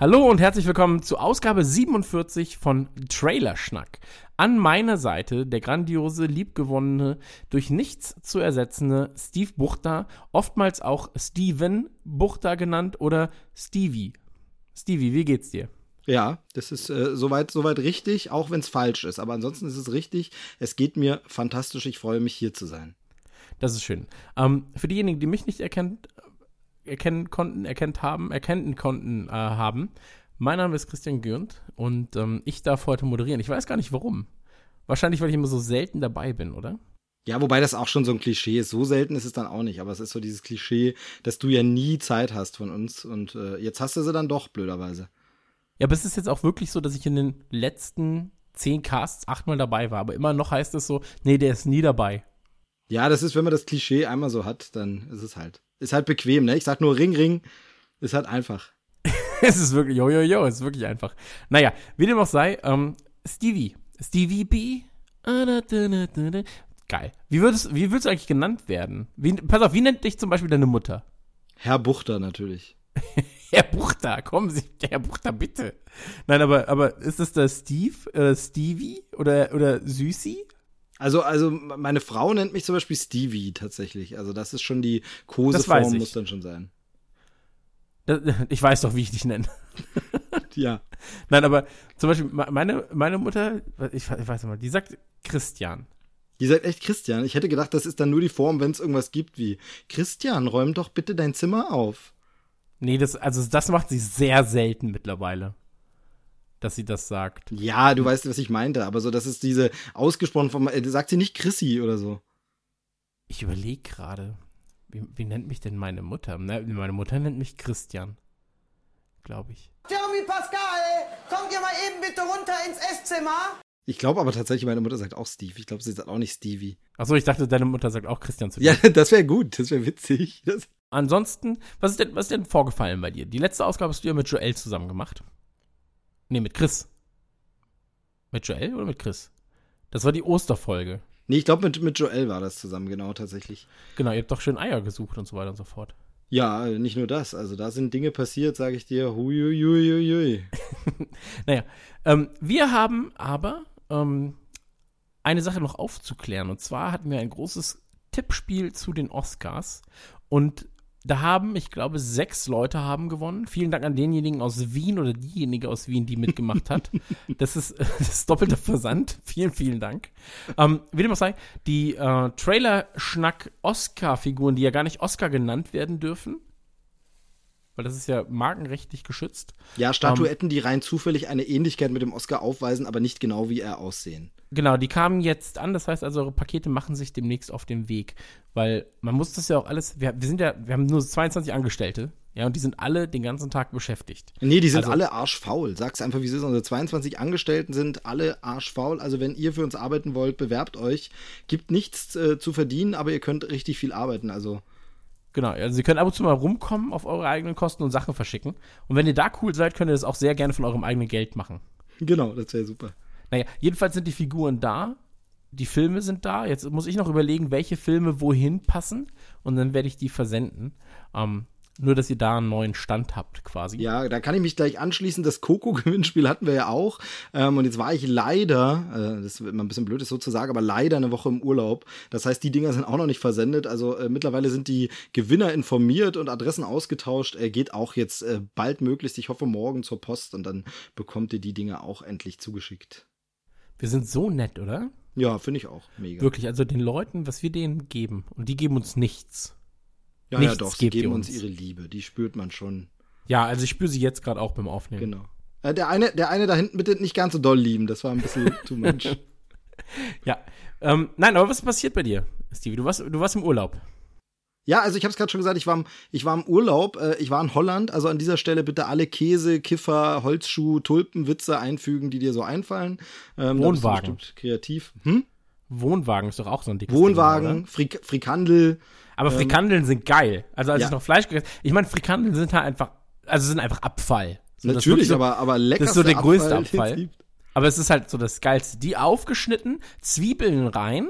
Hallo und herzlich willkommen zu Ausgabe 47 von Trailerschnack. An meiner Seite der grandiose, liebgewonnene, durch nichts zu ersetzende Steve Buchter, oftmals auch Steven Buchter genannt oder Stevie. Stevie, wie geht's dir? Ja, das ist äh, soweit, soweit richtig, auch wenn es falsch ist. Aber ansonsten ist es richtig. Es geht mir fantastisch. Ich freue mich, hier zu sein. Das ist schön. Ähm, für diejenigen, die mich nicht erkennt, erkennen konnten, erkennt haben, erkennen konnten äh, haben, mein Name ist Christian Gürnt und ähm, ich darf heute moderieren. Ich weiß gar nicht warum. Wahrscheinlich, weil ich immer so selten dabei bin, oder? Ja, wobei das auch schon so ein Klischee ist. So selten ist es dann auch nicht. Aber es ist so dieses Klischee, dass du ja nie Zeit hast von uns. Und äh, jetzt hast du sie dann doch, blöderweise. Ja, aber es ist jetzt auch wirklich so, dass ich in den letzten zehn Casts achtmal dabei war. Aber immer noch heißt es so, nee, der ist nie dabei. Ja, das ist, wenn man das Klischee einmal so hat, dann ist es halt. Ist halt bequem, ne? Ich sag nur Ring, Ring. Ist halt einfach. es ist wirklich, jo, jo, jo, es ist wirklich einfach. Naja, wie dem auch sei, ähm, Stevie. Stevie B. Geil. Wie würdest, wie würdest du eigentlich genannt werden? Wie, pass auf, wie nennt dich zum Beispiel deine Mutter? Herr Buchter natürlich. Herr Buchter, kommen Sie, Herr Buchter, bitte. Nein, aber, aber ist das der Steve, äh, Stevie oder, oder Süßi? Also, also meine Frau nennt mich zum Beispiel Stevie tatsächlich. Also das ist schon die Koseform, muss dann schon sein. Das, ich weiß doch, wie ich dich nenne. Ja. Nein, aber zum Beispiel me- meine, meine Mutter, ich, ich weiß nicht mal, die sagt Christian. Ihr seid echt Christian. Ich hätte gedacht, das ist dann nur die Form, wenn es irgendwas gibt wie Christian, räum doch bitte dein Zimmer auf. Nee, das, also das macht sie sehr selten mittlerweile. Dass sie das sagt. Ja, du weißt, was ich meinte, aber so, das ist diese ausgesprochen von, äh, sagt sie nicht Chrissy oder so. Ich überlege gerade, wie, wie nennt mich denn meine Mutter? Ne, meine Mutter nennt mich Christian. Glaube ich. Jeremy Pascal, kommt ihr mal eben bitte runter ins Esszimmer? Ich glaube aber tatsächlich, meine Mutter sagt auch Steve. Ich glaube, sie sagt auch nicht Stevie. Achso, ich dachte, deine Mutter sagt auch Christian zu dir. Ja, das wäre gut, das wäre witzig. Das Ansonsten, was ist, denn, was ist denn vorgefallen bei dir? Die letzte Ausgabe hast du ja mit Joel zusammen gemacht. Nee, mit Chris. Mit Joel oder mit Chris? Das war die Osterfolge. nee, ich glaube, mit, mit Joel war das zusammen, genau, tatsächlich. Genau, ihr habt doch schön Eier gesucht und so weiter und so fort. Ja, äh, nicht nur das. Also da sind Dinge passiert, sage ich dir. Huiuiuiui. Naja, ähm, wir haben aber ähm, eine Sache noch aufzuklären. Und zwar hatten wir ein großes Tippspiel zu den Oscars. Und da haben, ich glaube, sechs Leute haben gewonnen. Vielen Dank an denjenigen aus Wien oder diejenige aus Wien, die mitgemacht hat. Das ist, das ist doppelter Versand. Vielen, vielen Dank. Ähm, wie dem auch sei, die äh, Trailer-Schnack-Oscar-Figuren, die ja gar nicht Oscar genannt werden dürfen, weil das ist ja markenrechtlich geschützt, Ja, Statuetten, die rein zufällig eine Ähnlichkeit mit dem Oscar aufweisen, aber nicht genau wie er aussehen. Genau, die kamen jetzt an. Das heißt also, eure Pakete machen sich demnächst auf den Weg. Weil man muss das ja auch alles. Wir, wir sind ja, wir haben nur 22 Angestellte. Ja, und die sind alle den ganzen Tag beschäftigt. Nee, die sind Also- alle arschfaul. Sag's einfach, wie es ist. Unsere 22 Angestellten sind alle arschfaul. Also wenn ihr für uns arbeiten wollt, bewerbt euch. Gibt nichts äh, zu verdienen, aber ihr könnt richtig viel arbeiten. Also Genau, also sie können ab und zu mal rumkommen auf eure eigenen Kosten und Sachen verschicken. Und wenn ihr da cool seid, könnt ihr das auch sehr gerne von eurem eigenen Geld machen. genau, das wäre super. Naja, jedenfalls sind die Figuren da. Die Filme sind da. Jetzt muss ich noch überlegen, welche Filme wohin passen. Und dann werde ich die versenden. Ähm, nur, dass ihr da einen neuen Stand habt, quasi. Ja, da kann ich mich gleich anschließen. Das Coco-Gewinnspiel hatten wir ja auch. Ähm, und jetzt war ich leider, äh, das ist immer ein bisschen blöd, das so zu sagen, aber leider eine Woche im Urlaub. Das heißt, die Dinger sind auch noch nicht versendet. Also äh, mittlerweile sind die Gewinner informiert und Adressen ausgetauscht. Er geht auch jetzt äh, bald möglichst, ich hoffe, morgen zur Post und dann bekommt ihr die Dinger auch endlich zugeschickt. Wir sind so nett, oder? Ja, finde ich auch. Mega. Wirklich, also den Leuten, was wir denen geben. Und die geben uns nichts. Ja, nichts ja, doch, sie geben uns uns. ihre Liebe. Die spürt man schon. Ja, also ich spüre sie jetzt gerade auch beim Aufnehmen. Genau. Äh, der, eine, der eine da hinten bitte nicht ganz so doll lieben. Das war ein bisschen too much. Ja. Ähm, nein, aber was ist passiert bei dir, Stevie? Du warst, du warst im Urlaub. Ja, also ich habe es gerade schon gesagt, ich war, im, ich war im Urlaub, äh, ich war in Holland, also an dieser Stelle bitte alle Käse, Kiffer, Holzschuh, Tulpenwitze einfügen, die dir so einfallen. Ähm, Wohnwagen. bestimmt Kreativ. Hm? Wohnwagen ist doch auch so ein dickes Wohnwagen, Ding? Frik Frikandel. Aber Frikandeln sind geil. Also als ja. ich noch Fleisch gegessen Ich meine, Frikandeln sind halt einfach, also sind einfach Abfall. So, Natürlich, so, aber, aber lecker. Das ist so der größte Abfall. Aber es ist halt so das Geilste. Die aufgeschnitten, Zwiebeln rein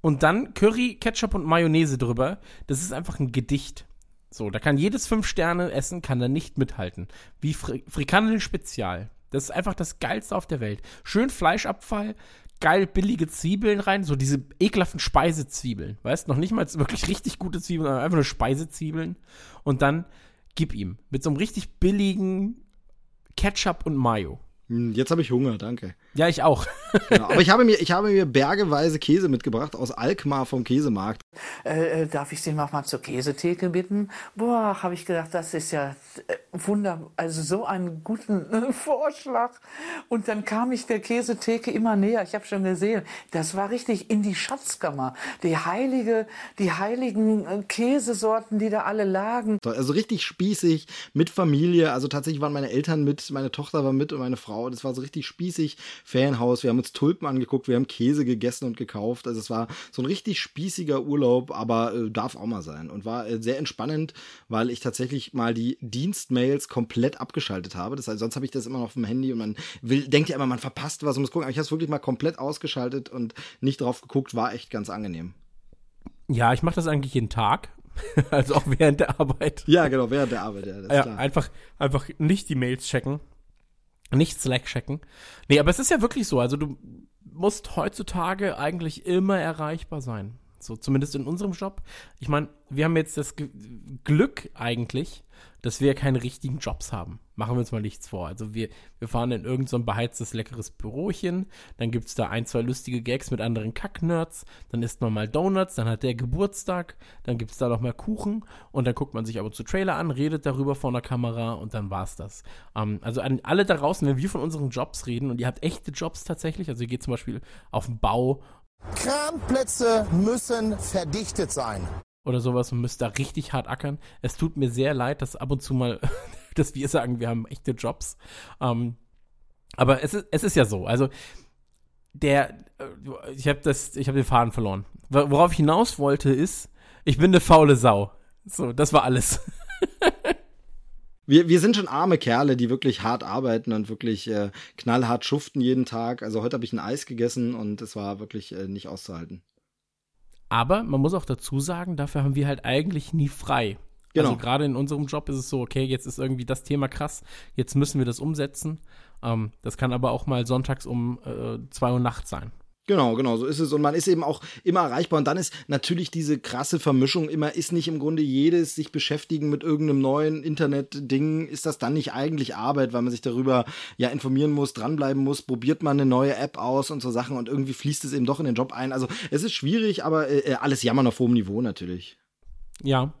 und dann Curry, Ketchup und Mayonnaise drüber. Das ist einfach ein Gedicht. So, da kann jedes Fünf-Sterne-Essen kann da nicht mithalten. Wie Fri Frikandeln Spezial. Das ist einfach das Geilste auf der Welt. Schön Fleischabfall, geil billige Zwiebeln rein, so diese ekelhaften Speisezwiebeln. Weißt, noch nicht mal wirklich richtig gute Zwiebeln, sondern einfach nur Speisezwiebeln. Und dann gib ihm mit so einem richtig billigen Ketchup und Mayo. Hm, Jetzt habe ich Hunger, danke. Ja, ich auch. Genau. Aber ich habe, mir, ich habe mir bergeweise Käse mitgebracht aus Alkmaar vom Käsemarkt. Äh, äh, darf ich Sie noch mal zur Käsetheke bitten? Boah, habe ich gedacht, das ist ja äh, wunder, also so einen guten äh, Vorschlag. Und dann kam ich der Käsetheke immer näher. Ich habe schon gesehen, das war richtig in die Schatzkammer. Die heilige, die heiligen Käsesorten, die da alle lagen. Also richtig spießig, mit Familie. Also tatsächlich waren meine Eltern mit, meine Tochter war mit und meine Frau. Das war so richtig spießig. Ferienhaus. Wir haben uns Tulpen angeguckt, wir haben Käse gegessen und gekauft. Also es war so ein richtig spießiger Urlaub, aber äh, darf auch mal sein. Und war äh, sehr entspannend, weil ich tatsächlich mal die Dienstmails komplett abgeschaltet habe. Das heißt, sonst habe ich das immer noch auf dem Handy und man will, denkt ja immer, man verpasst was und muss gucken. Aber ich habe es wirklich mal komplett ausgeschaltet und nicht drauf geguckt. War echt ganz angenehm. Ja, ich mache das eigentlich jeden Tag. also auch während der Arbeit. Ja, genau, während der Arbeit, ja, das ist Ja, klar. einfach, einfach nicht die Mails checken. Nicht Slack checken. Nee, aber es ist ja wirklich so. Also du musst heutzutage eigentlich immer erreichbar sein. So, zumindest in unserem Job. Ich meine, wir haben jetzt das Glück eigentlich, dass wir keine richtigen Jobs haben. Machen wir uns mal nichts vor. Also wir, wir fahren in irgendein so beheiztes, leckeres Bürochen, dann gibt's da ein, zwei lustige Gags mit anderen Kacknerds, dann isst man mal Donuts, dann hat der Geburtstag, dann gibt's da noch mal Kuchen und dann guckt man sich aber zu Trailer an, redet darüber vor einer Kamera und dann war's das. Ähm, also an alle da draußen, wenn wir von unseren Jobs reden und ihr habt echte Jobs tatsächlich, also ihr geht zum Beispiel auf den Bau Kranplätze müssen verdichtet sein. Oder sowas und müsst da richtig hart ackern. Es tut mir sehr leid, dass ab und zu mal, dass wir sagen, wir haben echte Jobs. Ähm, aber es ist, es ist ja so. Also der, äh, ich habe das, ich habe den Faden verloren. Wor- Worauf ich hinaus wollte ist, ich bin eine faule Sau. So, das war alles. Wir, wir sind schon arme Kerle, die wirklich hart arbeiten und wirklich äh, knallhart schuften jeden Tag. Also heute habe ich ein Eis gegessen und es war wirklich äh, nicht auszuhalten. Aber man muss auch dazu sagen, dafür haben wir halt eigentlich nie frei. Genau. Also gerade in unserem Job ist es so, okay, jetzt ist irgendwie das Thema krass, jetzt müssen wir das umsetzen. Ähm, das kann aber auch mal sonntags um äh, 2 Uhr nachts sein. Genau, genau, so ist es. Und man ist eben auch immer erreichbar. Und dann ist natürlich diese krasse Vermischung immer, ist nicht im Grunde jedes sich beschäftigen mit irgendeinem neuen Internet-Ding, ist das dann nicht eigentlich Arbeit, weil man sich darüber ja informieren muss, dranbleiben muss, probiert man eine neue App aus und so Sachen und irgendwie fließt es eben doch in den Job ein. Also es ist schwierig, aber äh, alles jammern auf hohem Niveau natürlich. Ja.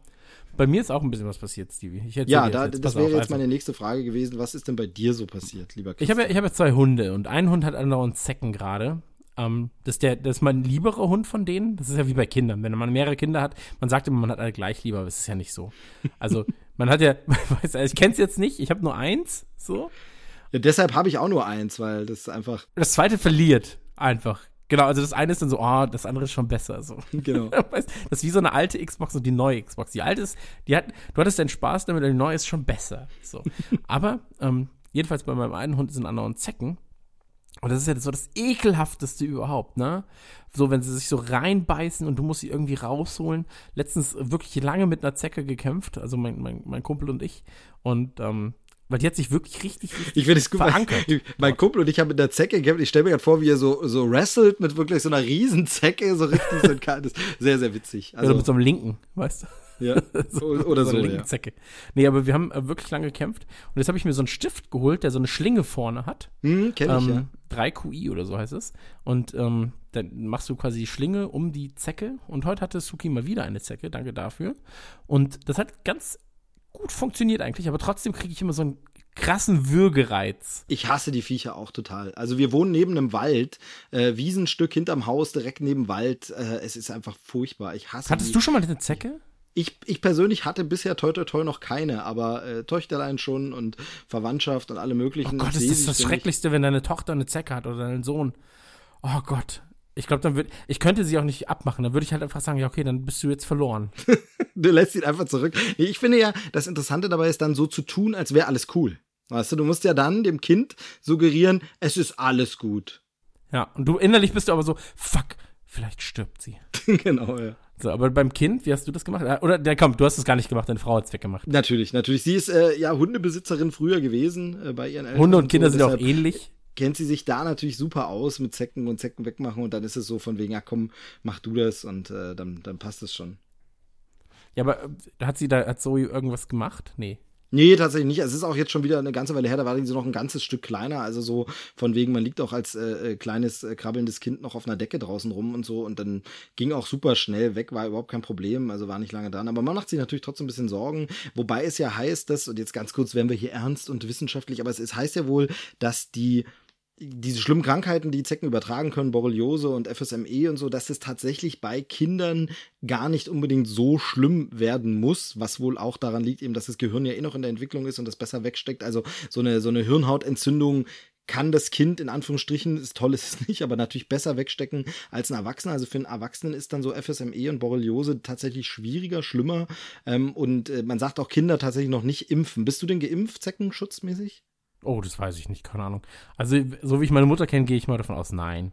Bei mir ist auch ein bisschen was passiert, Stevie. Ja, da, jetzt. das wäre auf, jetzt also. meine nächste Frage gewesen. Was ist denn bei dir so passiert, lieber Ich habe ja, ich habe ja zwei Hunde und ein Hund hat andauernd Zecken gerade. Ähm, das, ist der, das ist mein lieberer Hund von denen. Das ist ja wie bei Kindern. Wenn man mehrere Kinder hat, man sagt immer, man hat alle gleich lieber, aber es ist ja nicht so. Also, man hat ja, weiß, ich kenne es jetzt nicht, ich habe nur eins, so. Ja, deshalb habe ich auch nur eins, weil das einfach, Das zweite verliert einfach. Genau, also das eine ist dann so, oh, das andere ist schon besser. So. Genau. Das ist wie so eine alte Xbox und die neue Xbox. Die alte ist, die hat, du hattest deinen Spaß damit, die neue ist schon besser. So. Aber ähm, jedenfalls bei meinem einen Hund sind anderen Zecken. Und das ist ja so das ekelhafteste überhaupt, ne? So, wenn sie sich so reinbeißen und du musst sie irgendwie rausholen. Letztens wirklich lange mit einer Zecke gekämpft, also mein, mein, mein Kumpel und ich. Und ähm, weil die hat sich wirklich richtig, richtig Ich finde es gut. verankert. Mein, mein Kumpel und ich haben mit der Zecke gekämpft. Ich stelle mir gerade vor, wie er so, so wrestelt mit wirklich so einer Riesenzecke, so richtig so ein kaltes. Sehr, sehr witzig. Also Also, mit so einem linken, weißt du? Ja. Oder so, eine ja. linke Zecke. Nee, aber wir haben äh, wirklich lange gekämpft. Und jetzt habe ich mir so einen Stift geholt, der so eine Schlinge vorne hat. Hm, kenn ich, ähm, 3QI oder so heißt es. Und ähm, dann machst du quasi die Schlinge um die Zecke. Und heute hatte Suki mal wieder eine Zecke, danke dafür. Und das hat ganz gut funktioniert eigentlich, aber trotzdem kriege ich immer so einen krassen Würgereiz. Ich hasse die Viecher auch total. Also wir wohnen neben einem Wald, äh, Wiesenstück hinterm Haus, direkt neben Wald. Äh, es ist einfach furchtbar. Ich hasse Hattest die. du schon mal eine Zecke? Ich, ich persönlich hatte bisher toi toi toi noch keine, aber äh, Töchterlein schon und Verwandtschaft und alle möglichen. Oh Gott, Ich ist das das. Schrecklichste, wenn deine Tochter eine Zecke hat oder dein Sohn. Oh Gott. Ich glaube, dann würde ich könnte sie auch nicht abmachen. Dann würde ich halt einfach sagen, ja, okay, dann bist du jetzt verloren. Du lässt ihn einfach zurück. Ich finde ja, das Interessante dabei ist dann so zu tun, als wäre alles cool. Weißt du, du musst ja dann dem Kind suggerieren, es ist alles gut. Ja, und du innerlich bist du aber so, fuck, vielleicht stirbt sie. genau, ja. So, aber beim Kind, wie hast du das gemacht? Ah, Oder, der komm, du hast es gar nicht gemacht, deine Frau hat es weggemacht. Natürlich, natürlich. Sie ist äh, ja Hundebesitzerin früher gewesen äh, bei ihren Eltern. Hunde und Kinder so, sind auch ähnlich. Kennt sie sich da natürlich super aus mit Zecken und Zecken wegmachen und dann ist es so von wegen, ja komm, mach du das und äh, dann, dann passt es schon. Ja, aber äh, hat sie da, hat Zoe irgendwas gemacht? Nee. Nee, tatsächlich nicht. Es ist auch jetzt schon wieder eine ganze Weile her, da war so noch ein ganzes Stück kleiner. Also so von wegen, man liegt auch als äh, äh, kleines, äh, krabbelndes Kind noch auf einer Decke draußen rum und so. Und dann ging auch super schnell weg, war überhaupt kein Problem, also war nicht lange dran. Aber man macht sich natürlich trotzdem ein bisschen Sorgen. Wobei es ja heißt, dass, und jetzt ganz kurz werden wir hier ernst und wissenschaftlich, aber es, es heißt ja wohl, dass die diese schlimmen Krankheiten, die Zecken übertragen können, Borreliose und FSME und so, dass es tatsächlich bei Kindern gar nicht unbedingt so schlimm werden muss, was wohl auch daran liegt, eben, dass das Gehirn ja eh noch in der Entwicklung ist und das besser wegsteckt. Also so eine, so eine Hirnhautentzündung kann das Kind in Anführungsstrichen, ist toll ist es nicht, aber natürlich besser wegstecken als ein Erwachsener. Also für einen Erwachsenen ist dann so FSME und Borreliose tatsächlich schwieriger, schlimmer. Ähm, und äh, man sagt auch Kinder tatsächlich noch nicht impfen. Bist du denn geimpft, Zeckenschutzmäßig? Oh, das weiß ich nicht, keine Ahnung. Also, so wie ich meine Mutter kenne, gehe ich mal davon aus, nein.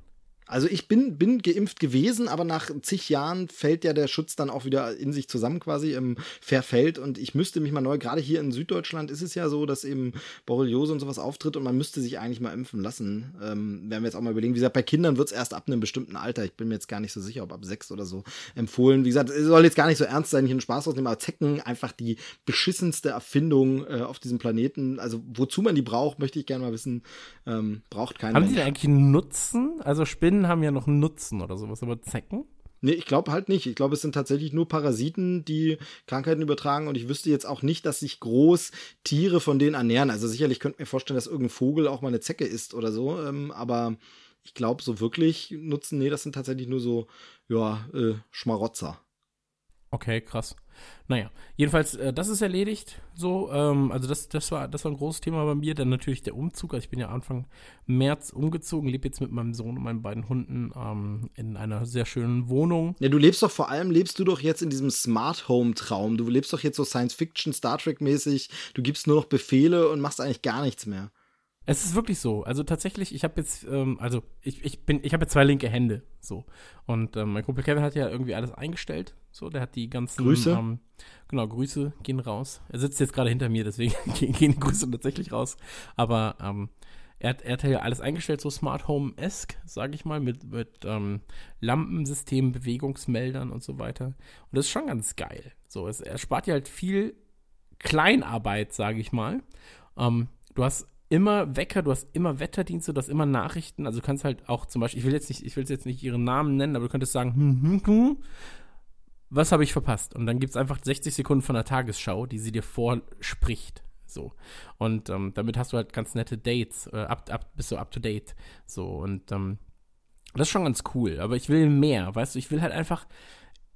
Also ich bin, bin geimpft gewesen, aber nach zig Jahren fällt ja der Schutz dann auch wieder in sich zusammen quasi, im verfällt und ich müsste mich mal neu, gerade hier in Süddeutschland ist es ja so, dass eben Borreliose und sowas auftritt und man müsste sich eigentlich mal impfen lassen. Ähm, werden wir jetzt auch mal überlegen. Wie gesagt, bei Kindern wird es erst ab einem bestimmten Alter, ich bin mir jetzt gar nicht so sicher, ob ab sechs oder so empfohlen. Wie gesagt, es soll jetzt gar nicht so ernst sein, hier einen Spaß rausnehmen, aber Zecken einfach die beschissenste Erfindung äh, auf diesem Planeten. Also wozu man die braucht, möchte ich gerne mal wissen. Ähm, braucht keiner. Haben die denn eigentlich einen Nutzen? Also, Spinnen haben ja noch einen Nutzen oder sowas, aber Zecken? Nee, ich glaube halt nicht. Ich glaube, es sind tatsächlich nur Parasiten, die Krankheiten übertragen. Und ich wüsste jetzt auch nicht, dass sich groß Tiere von denen ernähren. Also sicherlich könnte ich mir vorstellen, dass irgendein Vogel auch mal eine Zecke isst oder so. Ähm, aber ich glaube, so wirklich nutzen, nee, das sind tatsächlich nur so, ja, äh, Schmarotzer. Okay, krass. Naja, jedenfalls, äh, das ist erledigt. So, ähm, also das, das war, das war ein großes Thema bei mir. Dann natürlich der Umzug. Also ich bin ja Anfang März umgezogen, lebe jetzt mit meinem Sohn und meinen beiden Hunden ähm, in einer sehr schönen Wohnung. Ja, du lebst doch vor allem, lebst du doch jetzt in diesem Smart Home Traum. Du lebst doch jetzt so Science Fiction, Star Trek mäßig. Du gibst nur noch Befehle und machst eigentlich gar nichts mehr. Es ist wirklich so. Also tatsächlich, ich habe jetzt, ähm, also ich, ich bin, ich habe jetzt zwei linke Hände, so. Und ähm, mein Kumpel Kevin hat ja irgendwie alles eingestellt, so. Der hat die ganzen, Grüße. Ähm, genau, Grüße gehen raus. Er sitzt jetzt gerade hinter mir, deswegen gehen, gehen die Grüße tatsächlich raus. Aber ähm, er hat, er hat ja alles eingestellt, so Smart Home-esque, sage ich mal, mit, mit ähm, Lampensystemen, Bewegungsmeldern und so weiter. Und das ist schon ganz geil. So, es, er spart ja halt viel Kleinarbeit, sage ich mal. Ähm, du hast immer Wecker, du hast immer Wetterdienste, du hast immer Nachrichten. Also du kannst halt auch zum Beispiel, ich will jetzt nicht, ich will jetzt nicht ihren Namen nennen, aber du könntest sagen, hm, hm, hm, was habe ich verpasst? Und dann gibt es einfach 60 Sekunden von der Tagesschau, die sie dir vorspricht. So. Und ähm, damit hast du halt ganz nette Dates, äh, up, up, bist du up to date. So, und ähm, das ist schon ganz cool. Aber ich will mehr, weißt du, ich will halt einfach,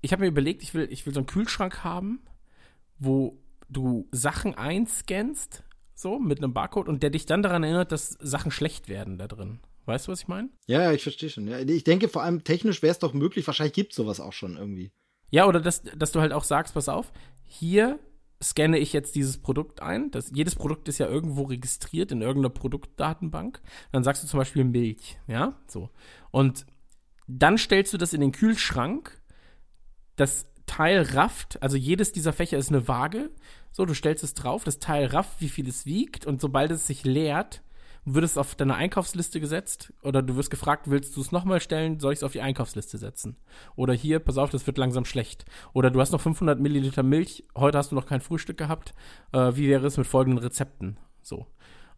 ich habe mir überlegt, ich will, ich will so einen Kühlschrank haben, wo du Sachen einscannst, so, mit einem Barcode und der dich dann daran erinnert, dass Sachen schlecht werden da drin. Weißt du, was ich meine? Ja, ja, ich verstehe schon. Ja, ich denke vor allem technisch wäre es doch möglich, wahrscheinlich gibt es sowas auch schon irgendwie. Ja, oder dass, dass du halt auch sagst, pass auf, hier scanne ich jetzt dieses Produkt ein. Das, jedes Produkt ist ja irgendwo registriert in irgendeiner Produktdatenbank. Dann sagst du zum Beispiel Milch, ja, so. Und dann stellst du das in den Kühlschrank. Das Teil rafft, also jedes dieser Fächer ist eine Waage. So, du stellst es drauf, das Teil rafft, wie viel es wiegt. Und sobald es sich leert, wird es auf deine Einkaufsliste gesetzt oder du wirst gefragt, willst du es nochmal stellen, soll ich es auf die Einkaufsliste setzen? Oder hier, pass auf, das wird langsam schlecht. Oder du hast noch 500 Milliliter Milch, heute hast du noch kein Frühstück gehabt, äh, wie wäre es mit folgenden Rezepten? So.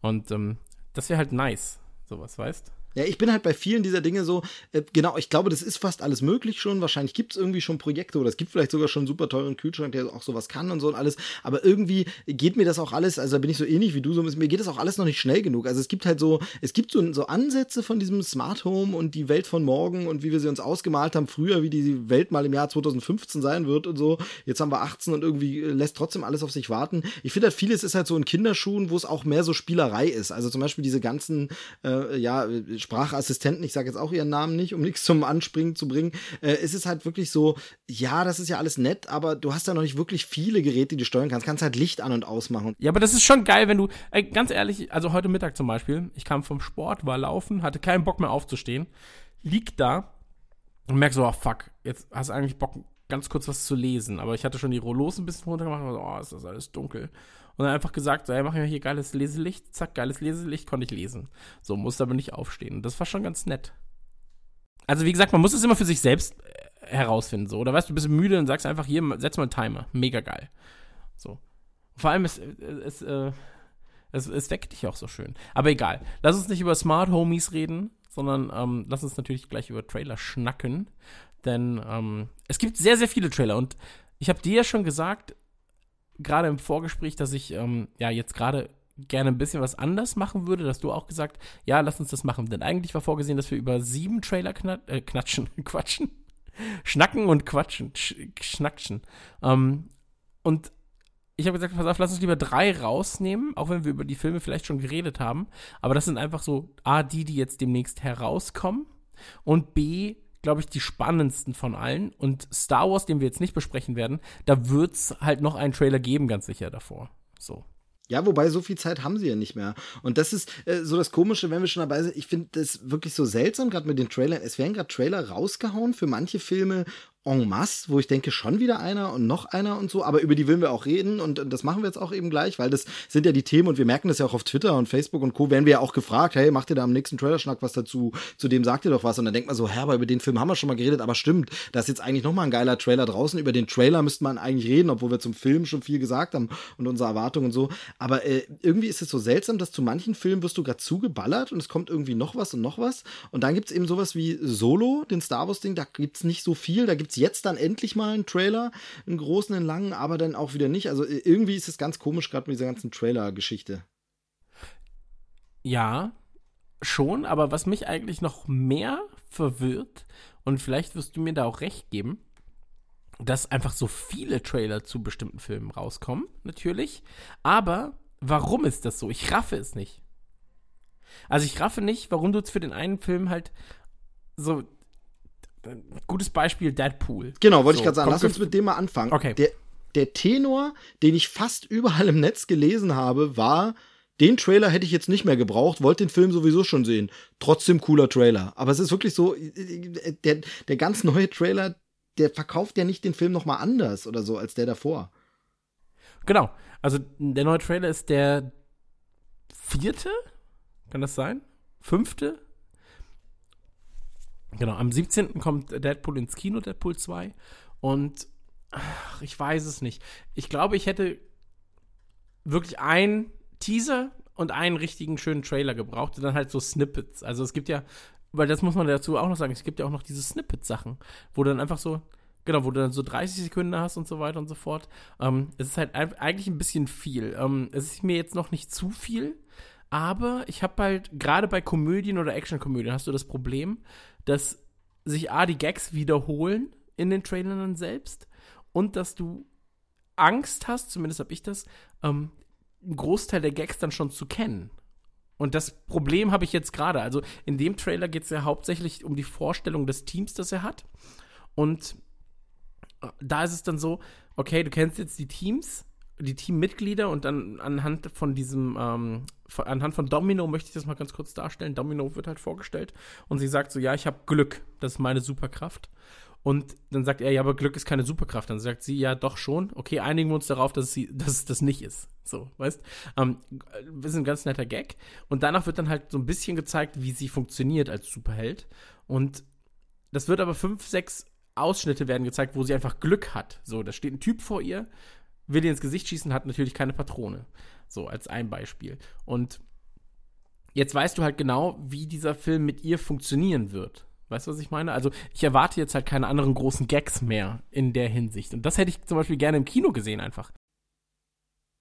Und ähm, das wäre halt nice, sowas, weißt? Ja, ich bin halt bei vielen dieser Dinge so, äh, genau, ich glaube, das ist fast alles möglich schon. Wahrscheinlich gibt es irgendwie schon Projekte oder es gibt vielleicht sogar schon einen super teuren Kühlschrank, der auch sowas kann und so und alles. Aber irgendwie geht mir das auch alles, also da bin ich so ähnlich wie du, so mir geht das auch alles noch nicht schnell genug. Also es gibt halt so, es gibt so, so Ansätze von diesem Smart Home und die Welt von morgen und wie wir sie uns ausgemalt haben früher, wie die Welt mal im Jahr 2015 sein wird und so. Jetzt haben wir 18 und irgendwie lässt trotzdem alles auf sich warten. Ich finde halt vieles ist halt so in Kinderschuhen, wo es auch mehr so Spielerei ist. Also zum Beispiel diese ganzen, äh, ja, Sprachassistenten, ich sage jetzt auch ihren Namen nicht, um nichts zum Anspringen zu bringen. Äh, es ist halt wirklich so, ja, das ist ja alles nett, aber du hast ja noch nicht wirklich viele Geräte, die du steuern kannst. Kannst halt Licht an und ausmachen. Ja, aber das ist schon geil, wenn du, ey, ganz ehrlich, also heute Mittag zum Beispiel, ich kam vom Sport, war laufen, hatte keinen Bock mehr aufzustehen, lieg da und merk so, oh fuck, jetzt hast du eigentlich Bock, ganz kurz was zu lesen. Aber ich hatte schon die Rollos ein bisschen runtergemacht und so, oh, ist das alles dunkel. Und dann einfach gesagt, so, ey, mach mir hier geiles Leselicht, zack, geiles Leselicht, konnte ich lesen. So, musste aber nicht aufstehen. Das war schon ganz nett. Also, wie gesagt, man muss es immer für sich selbst äh, herausfinden, so. Oder weißt du, bist müde und sagst einfach, hier, setz mal einen Timer. Mega geil. So. Vor allem, es, es, äh, es, es weckt dich auch so schön. Aber egal. Lass uns nicht über Smart Homies reden, sondern ähm, lass uns natürlich gleich über Trailer schnacken. Denn ähm, es gibt sehr, sehr viele Trailer. Und ich habe dir ja schon gesagt, gerade im Vorgespräch, dass ich ähm, ja jetzt gerade gerne ein bisschen was anders machen würde, dass du auch gesagt, ja, lass uns das machen. Denn eigentlich war vorgesehen, dass wir über sieben Trailer knat äh, knatschen, quatschen, schnacken und quatschen, sch schnackschen. Ähm, und ich habe gesagt, pass auf, lass uns lieber drei rausnehmen, auch wenn wir über die Filme vielleicht schon geredet haben. Aber das sind einfach so A, die, die jetzt demnächst herauskommen und B, glaube ich, die spannendsten von allen. Und Star Wars, den wir jetzt nicht besprechen werden, da wird es halt noch einen Trailer geben, ganz sicher davor. So. Ja, wobei so viel Zeit haben sie ja nicht mehr. Und das ist äh, so das Komische, wenn wir schon dabei sind. Ich finde das wirklich so seltsam, gerade mit den Trailern. Es werden gerade Trailer rausgehauen für manche Filme en masse, wo ich denke, schon wieder einer und noch einer und so, aber über die wollen wir auch reden und, und das machen wir jetzt auch eben gleich, weil das sind ja die Themen und wir merken das ja auch auf Twitter und Facebook und Co. werden wir ja auch gefragt, hey, macht ihr da am nächsten Trailer-Schnack was dazu? Zu dem sagt ihr doch was und dann denkt man so, hä, aber über den Film haben wir schon mal geredet, aber stimmt, da ist jetzt eigentlich nochmal ein geiler Trailer draußen, über den Trailer müsste man eigentlich reden, obwohl wir zum Film schon viel gesagt haben und unsere Erwartungen und so, aber äh, irgendwie ist es so seltsam, dass zu manchen Filmen wirst du gerade zugeballert und es kommt irgendwie noch was und noch was und dann gibt es eben sowas wie Solo, den Star Wars-Ding, da gibt es nicht so viel, da gibt es jetzt dann endlich mal einen Trailer, einen großen, einen langen, aber dann auch wieder nicht. Also irgendwie ist es ganz komisch, gerade mit dieser ganzen Trailer-Geschichte. Ja, schon, aber was mich eigentlich noch mehr verwirrt, und vielleicht wirst du mir da auch recht geben, dass einfach so viele Trailer zu bestimmten Filmen rauskommen, natürlich. Aber warum ist das so? Ich raffe es nicht. Also ich raffe nicht, warum du jetzt für den einen Film halt so gutes Beispiel Deadpool. Genau, wollte so, ich gerade sagen. Lass uns mit dem mal anfangen. Okay. Der, der Tenor, den ich fast überall im Netz gelesen habe, war, den Trailer hätte ich jetzt nicht mehr gebraucht, wollte den Film sowieso schon sehen. Trotzdem cooler Trailer. Aber es ist wirklich so, der, der ganz neue Trailer, der verkauft ja nicht den Film nochmal anders oder so als der davor. Genau. Also der neue Trailer ist der vierte? Kann das sein? Fünfte? Genau, am 17. kommt Deadpool ins Kino, Deadpool 2. Und ach, ich weiß es nicht. Ich glaube, ich hätte wirklich einen Teaser und einen richtigen schönen Trailer gebraucht und dann halt so Snippets. Also es gibt ja, weil das muss man dazu auch noch sagen, es gibt ja auch noch diese Snippet-Sachen, wo du dann einfach so, genau, wo du dann so 30 Sekunden hast und so weiter und so fort. Ähm, es ist halt eigentlich ein bisschen viel. Ähm, es ist mir jetzt noch nicht zu viel, aber ich habe halt, gerade bei Komödien oder Actionkomödien hast du das Problem, dass sich A, die Gags wiederholen in den Trailern selbst und dass du Angst hast, zumindest habe ich das, ähm, einen Großteil der Gags dann schon zu kennen. Und das Problem habe ich jetzt gerade. Also in dem Trailer geht es ja hauptsächlich um die Vorstellung des Teams, das er hat. Und äh, da ist es dann so, okay, du kennst jetzt die Teams, die Teammitglieder und dann anhand von diesem, ähm, anhand von Domino möchte ich das mal ganz kurz darstellen. Domino wird halt vorgestellt und sie sagt so, ja, ich habe Glück, das ist meine Superkraft. Und dann sagt er, ja, aber Glück ist keine Superkraft. Dann sagt sie, ja, doch schon. Okay, einigen wir uns darauf, dass, sie, dass es das nicht ist. So, weißt? Ähm, das ist ein ganz netter Gag. Und danach wird dann halt so ein bisschen gezeigt, wie sie funktioniert als Superheld. Und das wird aber fünf, sechs Ausschnitte werden gezeigt, wo sie einfach Glück hat. So, da steht ein Typ vor ihr, will ihr ins Gesicht schießen, hat natürlich keine Patrone. So, als ein Beispiel. Und jetzt weißt du halt genau, wie dieser Film mit ihr funktionieren wird. Weißt du, was ich meine? Also ich erwarte jetzt halt keine anderen großen Gags mehr in der Hinsicht. Und das hätte ich zum Beispiel gerne im Kino gesehen einfach.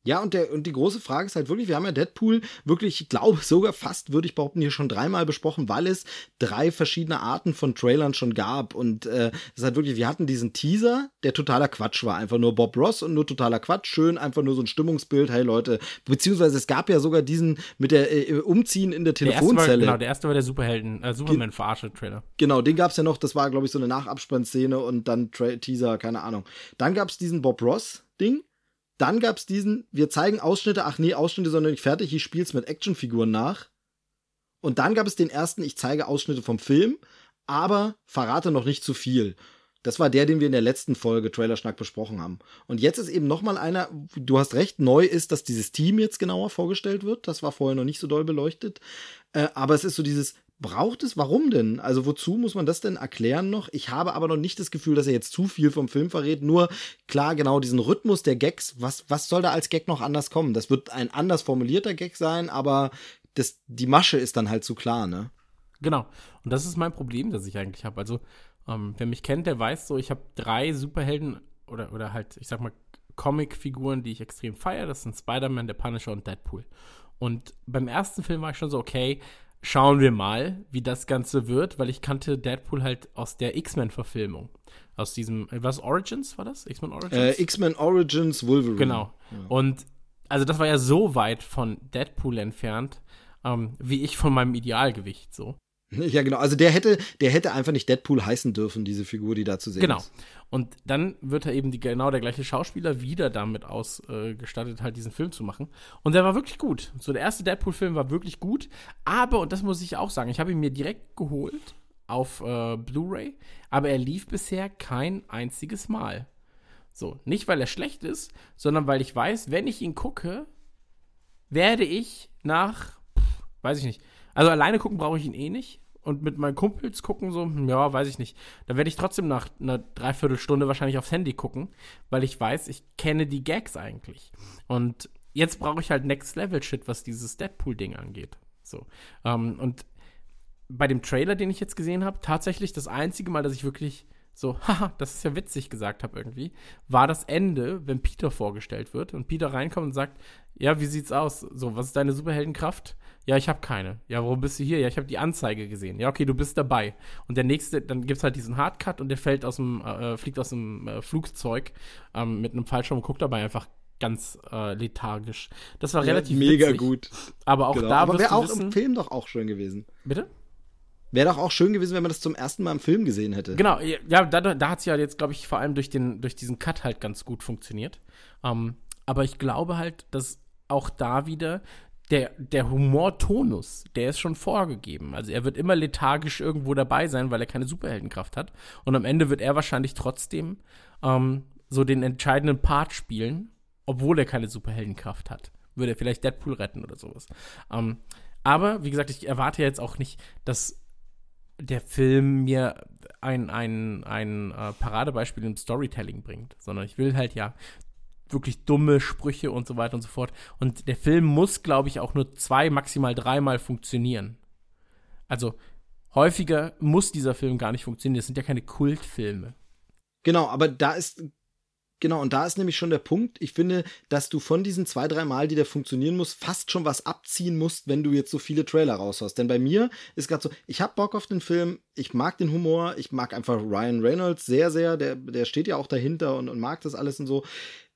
Ja, und, der, und die große Frage ist halt wirklich, wir haben ja Deadpool wirklich, ich glaube sogar fast, würde ich behaupten, hier schon dreimal besprochen, weil es drei verschiedene Arten von Trailern schon gab. Und äh, ist halt wirklich, wir hatten diesen Teaser, der totaler Quatsch war. Einfach nur Bob Ross und nur totaler Quatsch. Schön, einfach nur so ein Stimmungsbild, hey Leute. Beziehungsweise es gab ja sogar diesen mit der äh, Umziehen in der Der Telefonzelle. war, genau, der erste war der Superhelden, äh, Superman-Verarsche-Trailer. Genau, den gab's ja noch, das war, glaube ich, so eine Nachabspannszene und dann Tra Teaser, keine Ahnung. Dann gab's diesen Bob Ross-Ding. Dann gab's diesen, wir zeigen Ausschnitte, ach nee, Ausschnitte noch nicht fertig, ich spiel's mit Actionfiguren nach. Und dann gab es den ersten, ich zeige Ausschnitte vom Film, aber verrate noch nicht zu viel. Das war der, den wir in der letzten Folge Trailerschnack besprochen haben. Und jetzt ist eben noch mal einer, du hast recht, neu ist, dass dieses Team jetzt genauer vorgestellt wird. Das war vorher noch nicht so doll beleuchtet. Äh, aber es ist so dieses, braucht es, warum denn? Also wozu muss man das denn erklären noch? Ich habe aber noch nicht das Gefühl, dass er jetzt zu viel vom Film verrät. Nur klar, genau diesen Rhythmus der Gags, was, was soll da als Gag noch anders kommen? Das wird ein anders formulierter Gag sein, aber das, die Masche ist dann halt zu klar, ne? Genau. Und das ist mein Problem, das ich eigentlich habe. Also, ähm, wer mich kennt, der weiß so, ich habe drei Superhelden oder, oder halt, ich sag mal, Comic-Figuren, die ich extrem feiere. Das sind Spider-Man, der Punisher und Deadpool. Und beim ersten Film war ich schon so, okay, schauen wir mal, wie das Ganze wird, weil ich kannte Deadpool halt aus der X-Men-Verfilmung. Aus diesem, äh, was, Origins war das? X-Men Origins? Äh, X-Men Origins Wolverine. Genau. Und also das war ja so weit von Deadpool entfernt, ähm, wie ich von meinem Idealgewicht so. Ja, genau. Also der hätte, der hätte einfach nicht Deadpool heißen dürfen, diese Figur, die da zu sehen Genau. ist. Und dann wird er eben die, genau der gleiche Schauspieler wieder damit ausgestattet, halt diesen Film zu machen. Und der war wirklich gut. So, der erste Deadpool-Film war wirklich gut. Aber, und das muss ich auch sagen, ich habe ihn mir direkt geholt auf äh, Blu-ray, aber er lief bisher kein einziges Mal. So, nicht weil er schlecht ist, sondern weil ich weiß, wenn ich ihn gucke, werde ich nach, pff, weiß ich nicht, also alleine gucken brauche ich ihn eh nicht. Und mit meinen Kumpels gucken so, hm, ja, weiß ich nicht. Da werde ich trotzdem nach einer Dreiviertelstunde wahrscheinlich aufs Handy gucken, weil ich weiß, ich kenne die Gags eigentlich. Und jetzt brauche ich halt Next Level Shit, was dieses Deadpool-Ding angeht. So. Ähm, und bei dem Trailer, den ich jetzt gesehen habe, tatsächlich das einzige Mal, dass ich wirklich so, haha, das ist ja witzig gesagt habe irgendwie, war das Ende, wenn Peter vorgestellt wird und Peter reinkommt und sagt, ja, wie sieht's aus? So, was ist deine Superheldenkraft? Ja, ich habe keine. Ja, warum bist du hier? Ja, ich habe die Anzeige gesehen. Ja, okay, du bist dabei. Und der nächste, dann gibt's halt diesen Hardcut und der fällt aus dem, äh, fliegt aus dem äh, Flugzeug ähm, mit einem Fallschirm und guckt dabei einfach ganz äh, lethargisch. Das war relativ mega witzig. gut. Aber auch Genau. da Aber wäre auch wissen, im Film doch auch schön gewesen. Bitte? Wäre doch auch schön gewesen, wenn man das zum ersten Mal im Film gesehen hätte. Genau, ja, da, da hat es ja jetzt, glaube ich, vor allem durch, den, durch diesen Cut halt ganz gut funktioniert. Ähm, aber ich glaube halt, dass auch da wieder der, der Humortonus, der ist schon vorgegeben. Also er wird immer lethargisch irgendwo dabei sein, weil er keine Superheldenkraft hat. Und am Ende wird er wahrscheinlich trotzdem ähm, so den entscheidenden Part spielen, obwohl er keine Superheldenkraft hat. Würde er vielleicht Deadpool retten oder sowas. Ähm, aber, wie gesagt, ich erwarte jetzt auch nicht, dass der Film mir ein, ein, ein äh, Paradebeispiel im Storytelling bringt, sondern ich will halt ja wirklich dumme Sprüche und so weiter und so fort. Und der Film muss, glaube ich, auch nur zwei, maximal dreimal funktionieren. Also häufiger muss dieser Film gar nicht funktionieren. Das sind ja keine Kultfilme. Genau, aber da ist, genau, und da ist nämlich schon der Punkt, ich finde, dass du von diesen zwei, drei Mal, die da funktionieren muss, fast schon was abziehen musst, wenn du jetzt so viele Trailer raushaust. Denn bei mir ist gerade so, ich hab Bock auf den Film, ich mag den Humor, ich mag einfach Ryan Reynolds sehr, sehr, der, der steht ja auch dahinter und, und mag das alles und so.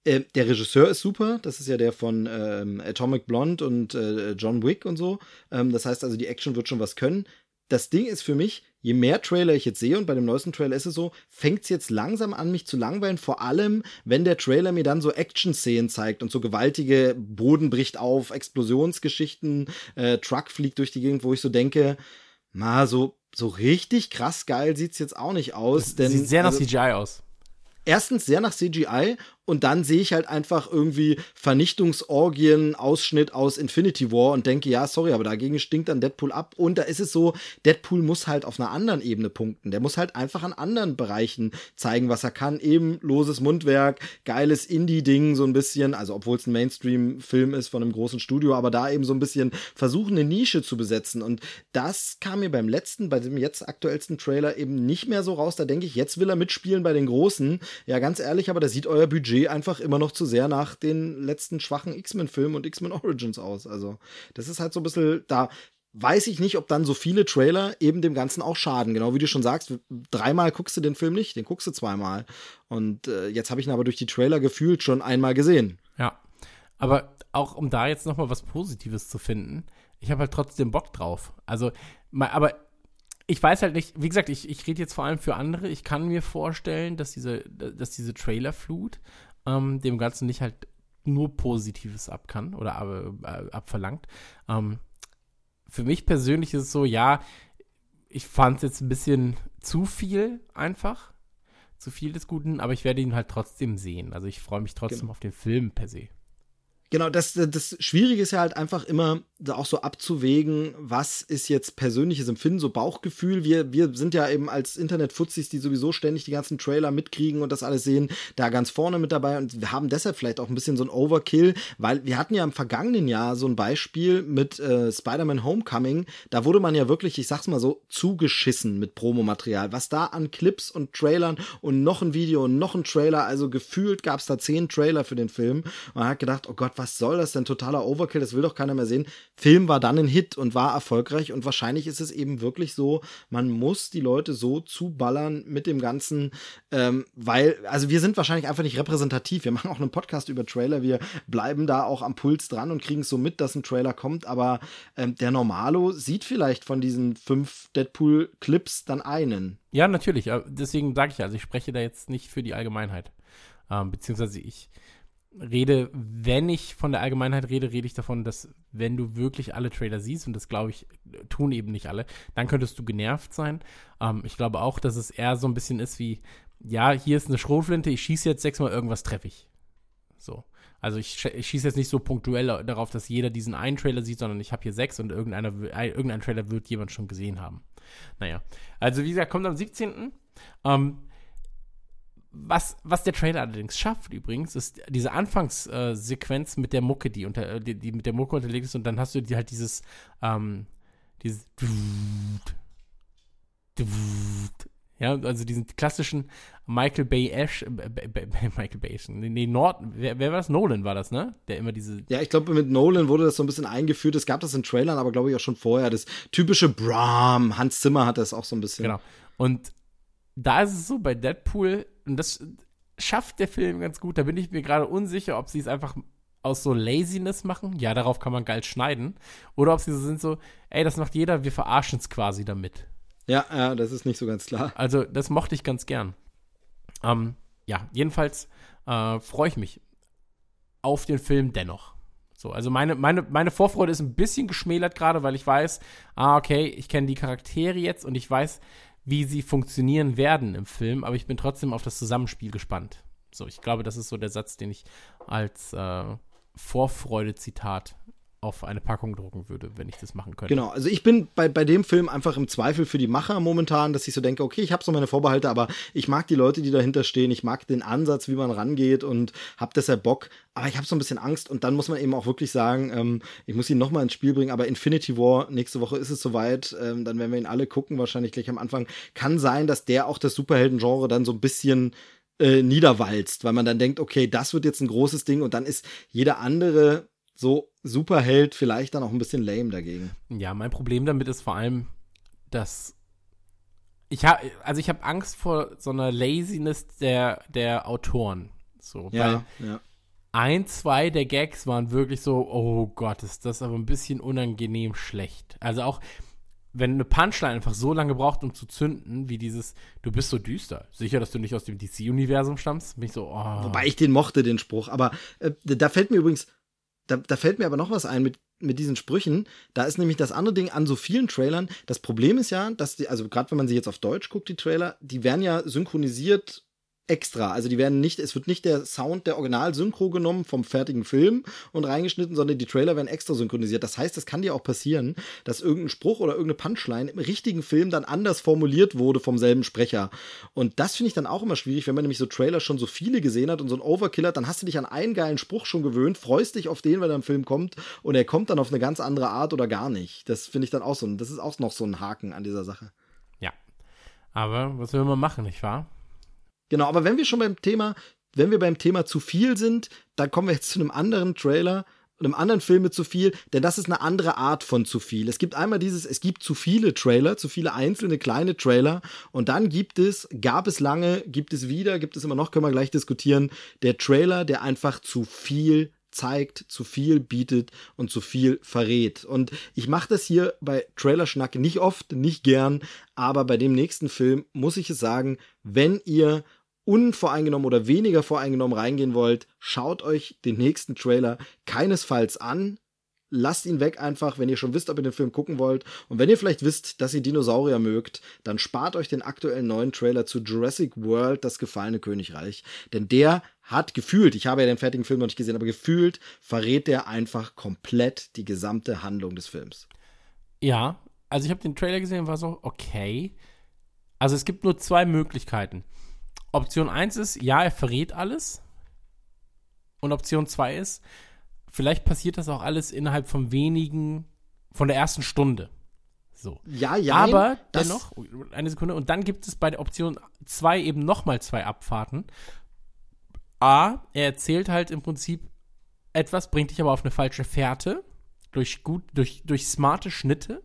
Äh, der Regisseur ist super, das ist ja der von ähm, Atomic Blonde und äh, John Wick und so. Ähm, das heißt also, die Action wird schon was können. Das Ding ist für mich, je mehr Trailer ich jetzt sehe, und bei dem neuesten Trailer ist es so, fängt es jetzt langsam an, mich zu langweilen, vor allem, wenn der Trailer mir dann so Action-Szenen zeigt und so gewaltige Boden bricht auf, Explosionsgeschichten, äh, Truck fliegt durch die Gegend, wo ich so denke, na, so, so richtig krass geil sieht's jetzt auch nicht aus. denn, Sieht sehr nach also, CGI aus. erstens sehr nach CGI und dann sehe ich halt einfach irgendwie Vernichtungsorgien, Ausschnitt aus Infinity War und denke, ja, sorry, aber dagegen stinkt dann Deadpool ab. Und da ist es so, Deadpool muss halt auf einer anderen Ebene punkten. Der muss halt einfach an anderen Bereichen zeigen, was er kann. Eben loses Mundwerk, geiles Indie-Ding, so ein bisschen, also obwohl es ein Mainstream-Film ist von einem großen Studio, aber da eben so ein bisschen versuchen, eine Nische zu besetzen. Und das kam mir beim letzten, bei dem jetzt aktuellsten Trailer eben nicht mehr so raus. Da denke ich, jetzt will er mitspielen bei den Großen. Ja, ganz ehrlich, aber da sieht euer Budget einfach immer noch zu sehr nach den letzten schwachen X-Men-Filmen und X-Men Origins aus. Also, das ist halt so ein bisschen, da weiß ich nicht, ob dann so viele Trailer eben dem Ganzen auch schaden. Genau wie du schon sagst, dreimal guckst du den Film nicht, den guckst du zweimal. Und äh, jetzt habe ich ihn aber durch die Trailer gefühlt schon einmal gesehen. Ja, aber auch um da jetzt noch mal was Positives zu finden, ich habe halt trotzdem Bock drauf. Also, aber ich weiß halt nicht, wie gesagt, ich, ich rede jetzt vor allem für andere. Ich kann mir vorstellen, dass diese, dass diese Trailerflut ähm, dem Ganzen nicht halt nur Positives ab kann oder ab, äh, abverlangt. Ähm, für mich persönlich ist es so, ja, ich fand es jetzt ein bisschen zu viel einfach. Zu viel des Guten, aber ich werde ihn halt trotzdem sehen. Also ich freue mich trotzdem genau. auf den Film per se. Genau, das, das Schwierige ist ja halt einfach immer auch so abzuwägen, was ist jetzt persönliches Empfinden, so Bauchgefühl. Wir, wir sind ja eben als Internet-Fuzis, die sowieso ständig die ganzen Trailer mitkriegen und das alles sehen, da ganz vorne mit dabei und wir haben deshalb vielleicht auch ein bisschen so ein Overkill, weil wir hatten ja im vergangenen Jahr so ein Beispiel mit äh, Spider-Man Homecoming. Da wurde man ja wirklich, ich sag's mal so, zugeschissen mit Promomaterial. Was da an Clips und Trailern und noch ein Video und noch ein Trailer, also gefühlt gab's da zehn Trailer für den Film. Man hat gedacht, oh Gott, was soll das denn? Totaler Overkill, das will doch keiner mehr sehen. Film war dann ein Hit und war erfolgreich und wahrscheinlich ist es eben wirklich so, man muss die Leute so zuballern mit dem Ganzen, ähm, weil, also wir sind wahrscheinlich einfach nicht repräsentativ. Wir machen auch einen Podcast über Trailer, wir bleiben da auch am Puls dran und kriegen es so mit, dass ein Trailer kommt, aber ähm, der Normalo sieht vielleicht von diesen fünf Deadpool-Clips dann einen. Ja, natürlich. Deswegen sage ich also, ich spreche da jetzt nicht für die Allgemeinheit. Ähm, beziehungsweise ich rede, wenn ich von der Allgemeinheit rede, rede ich davon, dass wenn du wirklich alle Trailer siehst, und das glaube ich, tun eben nicht alle, dann könntest du genervt sein. Ähm, ich glaube auch, dass es eher so ein bisschen ist wie, ja, hier ist eine Schrotflinte, ich schieße jetzt sechsmal irgendwas treffe ich. So. Also ich, ich schieße jetzt nicht so punktuell darauf, dass jeder diesen einen Trailer sieht, sondern ich habe hier sechs und irgendeiner, irgendein Trailer wird jemand schon gesehen haben. Naja. Also wie gesagt, kommt am 17. Ähm, was, was der Trailer allerdings schafft übrigens, ist diese Anfangssequenz mit der Mucke, die, unter, die, die, mit der Mucke unterlegt ist und dann hast du die halt dieses, ähm, dieses ja, also diesen klassischen Michael Bay Ash, äh, Michael Bay Ash, nee, Norton, wer, wer war das? Nolan war das, ne? Der immer diese. Ja, ich glaube, mit Nolan wurde das so ein bisschen eingeführt. Es gab das in Trailern, aber glaube ich auch schon vorher. Das typische Bram, Hans Zimmer hat das auch so ein bisschen. Genau. Und da ist es so, bei Deadpool, und das schafft der Film ganz gut, da bin ich mir gerade unsicher, ob sie es einfach aus so Laziness machen, ja, darauf kann man geil schneiden, oder ob sie so sind so, ey, das macht jeder, wir verarschen es quasi damit. Ja, ja, das ist nicht so ganz klar. Also, das mochte ich ganz gern. Ähm, ja, jedenfalls äh, freue ich mich auf den Film dennoch. So, also meine, meine, meine Vorfreude ist ein bisschen geschmälert gerade, weil ich weiß, ah, okay, ich kenne die Charaktere jetzt und ich weiß, wie sie funktionieren werden im Film, aber ich bin trotzdem auf das Zusammenspiel gespannt. So, ich glaube, das ist so der Satz, den ich als äh, Vorfreude-Zitat auf eine Packung drucken würde, wenn ich das machen könnte. Genau, also ich bin bei, bei dem Film einfach im Zweifel für die Macher momentan, dass ich so denke, okay, ich habe so meine Vorbehalte, aber ich mag die Leute, die dahinter stehen, ich mag den Ansatz, wie man rangeht und habe deshalb Bock, aber ich habe so ein bisschen Angst und dann muss man eben auch wirklich sagen, ähm, ich muss ihn nochmal ins Spiel bringen, aber Infinity War, nächste Woche ist es soweit, ähm, dann werden wir ihn alle gucken, wahrscheinlich gleich am Anfang. Kann sein, dass der auch das Superhelden-Genre dann so ein bisschen äh, niederwalzt, weil man dann denkt, okay, das wird jetzt ein großes Ding und dann ist jeder andere so Superheld vielleicht dann auch ein bisschen lame dagegen. Ja, mein Problem damit ist vor allem, dass ich habe, also ich habe Angst vor so einer Laziness der, der Autoren. So, ja, ja. Ein, zwei der Gags waren wirklich so, oh Gott, ist das aber ein bisschen unangenehm schlecht. Also auch, wenn eine Punchline einfach so lange braucht, um zu zünden, wie dieses, du bist so düster. Sicher, dass du nicht aus dem DC-Universum stammst? Bin ich so, oh. Wobei ich den mochte, den Spruch. Aber äh, da fällt mir übrigens da, da fällt mir aber noch was ein mit, mit diesen Sprüchen. Da ist nämlich das andere Ding an so vielen Trailern. Das Problem ist ja, dass die, also gerade wenn man sie jetzt auf Deutsch guckt, die Trailer, die werden ja synchronisiert extra. Also die werden nicht, es wird nicht der Sound der Original-Synchro genommen vom fertigen Film und reingeschnitten, sondern die Trailer werden extra synchronisiert. Das heißt, es kann dir auch passieren, dass irgendein Spruch oder irgendeine Punchline im richtigen Film dann anders formuliert wurde vom selben Sprecher. Und das finde ich dann auch immer schwierig, wenn man nämlich so Trailer schon so viele gesehen hat und so ein Overkill hat, dann hast du dich an einen geilen Spruch schon gewöhnt, freust dich auf den, wenn er im Film kommt und er kommt dann auf eine ganz andere Art oder gar nicht. Das finde ich dann auch so, das ist auch noch so ein Haken an dieser Sache. Ja. Aber was will man machen, nicht wahr? Genau, aber wenn wir schon beim Thema, wenn wir beim Thema zu viel sind, dann kommen wir jetzt zu einem anderen Trailer, einem anderen Film mit zu viel, denn das ist eine andere Art von zu viel. Es gibt einmal dieses, es gibt zu viele Trailer, zu viele einzelne kleine Trailer und dann gibt es, gab es lange, gibt es wieder, gibt es immer noch, können wir gleich diskutieren, der Trailer, der einfach zu viel zeigt, zu viel bietet und zu viel verrät. Und ich mache das hier bei Trailerschnack nicht oft, nicht gern, aber bei dem nächsten Film muss ich es sagen, wenn ihr unvoreingenommen oder weniger voreingenommen reingehen wollt, schaut euch den nächsten Trailer keinesfalls an. Lasst ihn weg einfach, wenn ihr schon wisst, ob ihr den Film gucken wollt. Und wenn ihr vielleicht wisst, dass ihr Dinosaurier mögt, dann spart euch den aktuellen neuen Trailer zu Jurassic World, das gefallene Königreich. Denn der hat gefühlt, ich habe ja den fertigen Film noch nicht gesehen, aber gefühlt verrät der einfach komplett die gesamte Handlung des Films. Ja, also ich habe den Trailer gesehen und war so, okay. Also es gibt nur zwei Möglichkeiten. Option 1 ist, ja, er verrät alles. Und Option 2 ist, vielleicht passiert das auch alles innerhalb von wenigen, von der ersten Stunde. So. Ja, ja. Aber dennoch, eine Sekunde, und dann gibt es bei der Option 2 eben nochmal zwei Abfahrten. A, er erzählt halt im Prinzip etwas, bringt dich aber auf eine falsche Fährte, durch gut, durch, durch smarte Schnitte.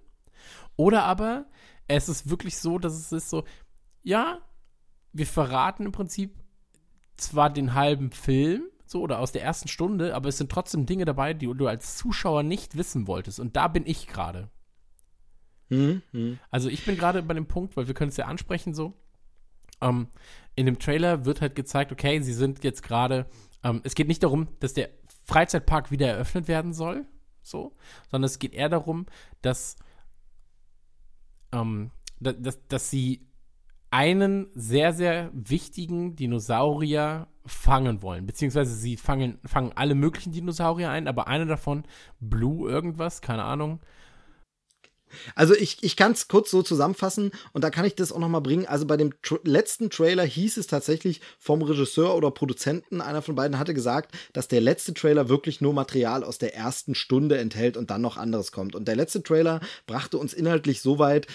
Oder aber es ist wirklich so, dass es ist so, ja, wir verraten im Prinzip zwar den halben Film, so oder aus der ersten Stunde, aber es sind trotzdem Dinge dabei, die du als Zuschauer nicht wissen wolltest. Und da bin ich gerade. Hm, hm. Also ich bin gerade bei dem Punkt, weil wir können es ja ansprechen so. Ähm, in dem Trailer wird halt gezeigt, okay, sie sind jetzt gerade. Ähm, es geht nicht darum, dass der Freizeitpark wieder eröffnet werden soll, so, sondern es geht eher darum, dass, ähm, dass, dass sie einen sehr, sehr wichtigen Dinosaurier fangen wollen. Beziehungsweise sie fangen, fangen alle möglichen Dinosaurier ein, aber einer davon, Blue irgendwas, keine Ahnung. Also ich, ich kann es kurz so zusammenfassen und da kann ich das auch noch mal bringen. Also bei dem Tra letzten Trailer hieß es tatsächlich vom Regisseur oder Produzenten, einer von beiden hatte gesagt, dass der letzte Trailer wirklich nur Material aus der ersten Stunde enthält und dann noch anderes kommt. Und der letzte Trailer brachte uns inhaltlich so weit,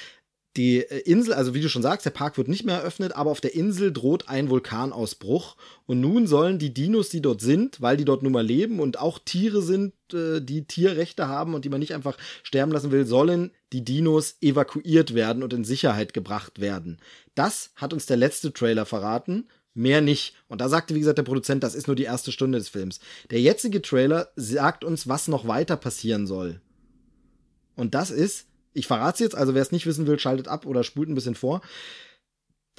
die äh, Insel, also wie du schon sagst, der Park wird nicht mehr eröffnet, aber auf der Insel droht ein Vulkanausbruch. Und nun sollen die Dinos, die dort sind, weil die dort nun mal leben und auch Tiere sind, äh, die Tierrechte haben und die man nicht einfach sterben lassen will, sollen die Dinos evakuiert werden und in Sicherheit gebracht werden. Das hat uns der letzte Trailer verraten. Mehr nicht. Und da sagte, wie gesagt, der Produzent, das ist nur die erste Stunde des Films. Der jetzige Trailer sagt uns, was noch weiter passieren soll. Und das ist, ich verrate es jetzt, also wer es nicht wissen will, schaltet ab oder spult ein bisschen vor.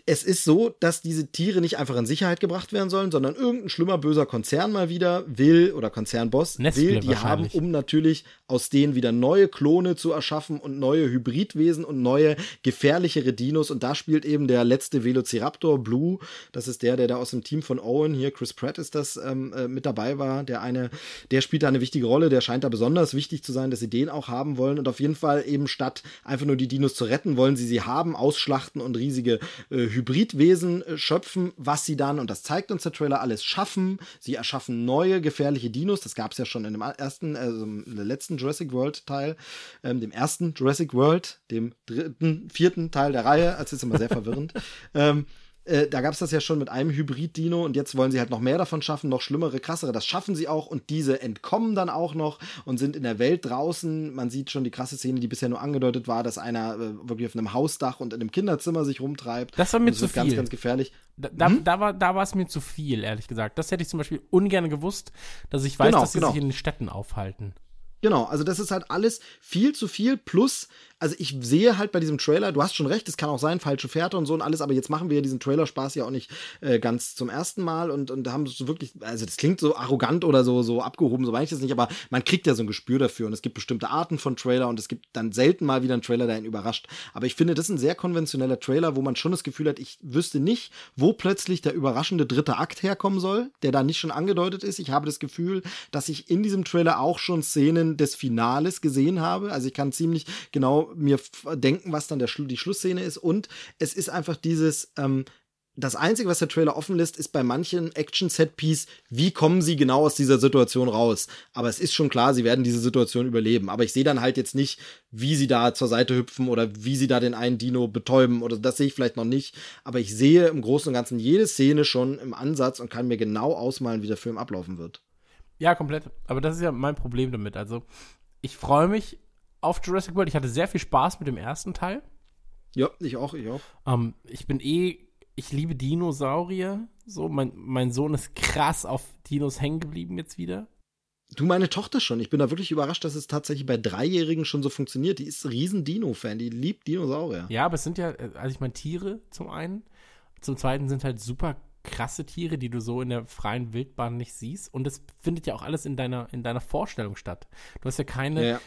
Es ist so, dass diese Tiere nicht einfach in Sicherheit gebracht werden sollen, sondern irgendein schlimmer böser Konzern mal wieder will oder Konzernboss Nestle will die haben, um natürlich aus denen wieder neue Klone zu erschaffen und neue Hybridwesen und neue gefährlichere Dinos. Und da spielt eben der letzte Velociraptor Blue. Das ist der, der da aus dem Team von Owen hier, Chris Pratt ist das ähm, äh, mit dabei war. Der eine, der spielt da eine wichtige Rolle. Der scheint da besonders wichtig zu sein, dass sie den auch haben wollen. Und auf jeden Fall eben statt einfach nur die Dinos zu retten, wollen sie sie haben, ausschlachten und riesige äh, Hybridwesen äh, schöpfen, was sie dann, und das zeigt uns der Trailer, alles schaffen. Sie erschaffen neue gefährliche Dinos. Das gab es ja schon in dem ersten, also im letzten Jurassic World Teil, ähm, dem ersten Jurassic World, dem dritten, vierten Teil der Reihe. Das ist immer sehr verwirrend. Ähm, äh, da gab es das ja schon mit einem Hybrid-Dino und jetzt wollen sie halt noch mehr davon schaffen, noch schlimmere, krassere. Das schaffen sie auch und diese entkommen dann auch noch und sind in der Welt draußen. Man sieht schon die krasse Szene, die bisher nur angedeutet war, dass einer äh, wirklich auf einem Hausdach und in einem Kinderzimmer sich rumtreibt. Das war mir Und es zu wird ganz, viel. ganz gefährlich. Da, da, Hm? da war da war es mir zu viel, ehrlich gesagt. Das hätte ich zum Beispiel ungern gewusst, dass ich weiß, Genau, dass sie genau. sich in den Städten aufhalten. Genau, also das ist halt alles viel zu viel plus also ich sehe halt bei diesem Trailer, du hast schon recht, es kann auch sein, falsche Fährte und so und alles, aber jetzt machen wir ja diesen Trailer-Spaß ja auch nicht äh, ganz zum ersten Mal und, und haben so wirklich, also das klingt so arrogant oder so, so abgehoben, so meine ich das nicht, aber man kriegt ja so ein Gespür dafür und es gibt bestimmte Arten von Trailer und es gibt dann selten mal wieder einen Trailer, der einen überrascht. Aber ich finde, das ist ein sehr konventioneller Trailer, wo man schon das Gefühl hat, ich wüsste nicht, wo plötzlich der überraschende dritte Akt herkommen soll, der da nicht schon angedeutet ist. Ich habe das Gefühl, dass ich in diesem Trailer auch schon Szenen des Finales gesehen habe. Also ich kann ziemlich genau mir denken, was dann der, die Schlussszene ist. Und es ist einfach dieses, ähm, das Einzige, was der Trailer offen lässt, ist bei manchen Action-Set-Piece, wie kommen sie genau aus dieser Situation raus. Aber es ist schon klar, sie werden diese Situation überleben. Aber ich sehe dann halt jetzt nicht, wie sie da zur Seite hüpfen oder wie sie da den einen Dino betäuben oder das sehe ich vielleicht noch nicht. Aber ich sehe im Großen und Ganzen jede Szene schon im Ansatz und kann mir genau ausmalen, wie der Film ablaufen wird. Ja, komplett. Aber das ist ja mein Problem damit. Also, ich freue mich auf Jurassic World. Ich hatte sehr viel Spaß mit dem ersten Teil. Ja, ich auch, ich auch. Ähm, ich bin eh, ich liebe Dinosaurier. So, mein, mein Sohn ist krass auf Dinos hängen geblieben jetzt wieder. Du, meine Tochter schon. Ich bin da wirklich überrascht, dass es tatsächlich bei Dreijährigen schon so funktioniert. Die ist ein riesen Dino-Fan, die liebt Dinosaurier. Ja, aber es sind ja, also ich meine, Tiere zum einen. Zum zweiten sind halt super krasse Tiere, die du so in der freien Wildbahn nicht siehst. Und es findet ja auch alles in deiner, in deiner Vorstellung statt. Du hast ja keine, ja, ja.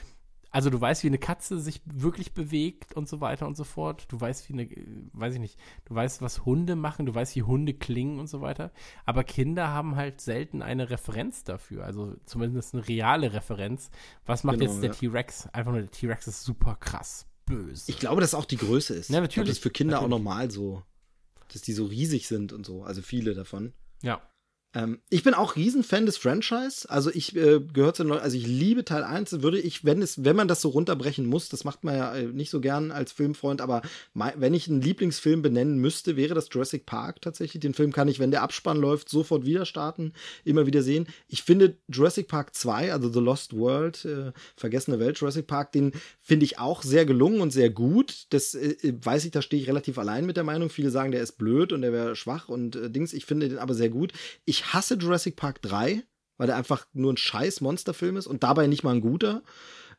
Also du weißt, wie eine Katze sich wirklich bewegt und so weiter und so fort. Du weißt, wie eine, weiß ich nicht, du weißt, was Hunde machen, du weißt, wie Hunde klingen und so weiter. Aber Kinder haben halt selten eine Referenz dafür. Also zumindest eine reale Referenz. Was macht genau, jetzt der ja. T-Rex? Einfach nur der T-Rex ist super krass böse. Ich glaube, dass auch die Größe ist. Ja, natürlich. Ich glaube, das ist für Kinder natürlich. auch normal so. Dass die so riesig sind und so. Also viele davon. Ja. Ähm, ich bin auch Riesenfan des Franchise. Also ich äh, gehört zu also ich liebe Teil 1, würde ich, wenn es, wenn man das so runterbrechen muss, das macht man ja äh, nicht so gern als Filmfreund, aber mein, wenn ich einen Lieblingsfilm benennen müsste, wäre das Jurassic Park tatsächlich. Den Film kann ich, wenn der Abspann läuft, sofort wieder starten, immer wieder sehen. Ich finde Jurassic Park 2, also The Lost World, äh, Vergessene Welt, Jurassic Park, den finde ich auch sehr gelungen und sehr gut. Das äh, weiß ich, da stehe ich relativ allein mit der Meinung. Viele sagen, der ist blöd und der wäre schwach und äh, Dings. Ich finde den aber sehr gut. Ich ich hasse Jurassic Park 3, weil der einfach nur ein scheiß Monsterfilm ist und dabei nicht mal ein guter.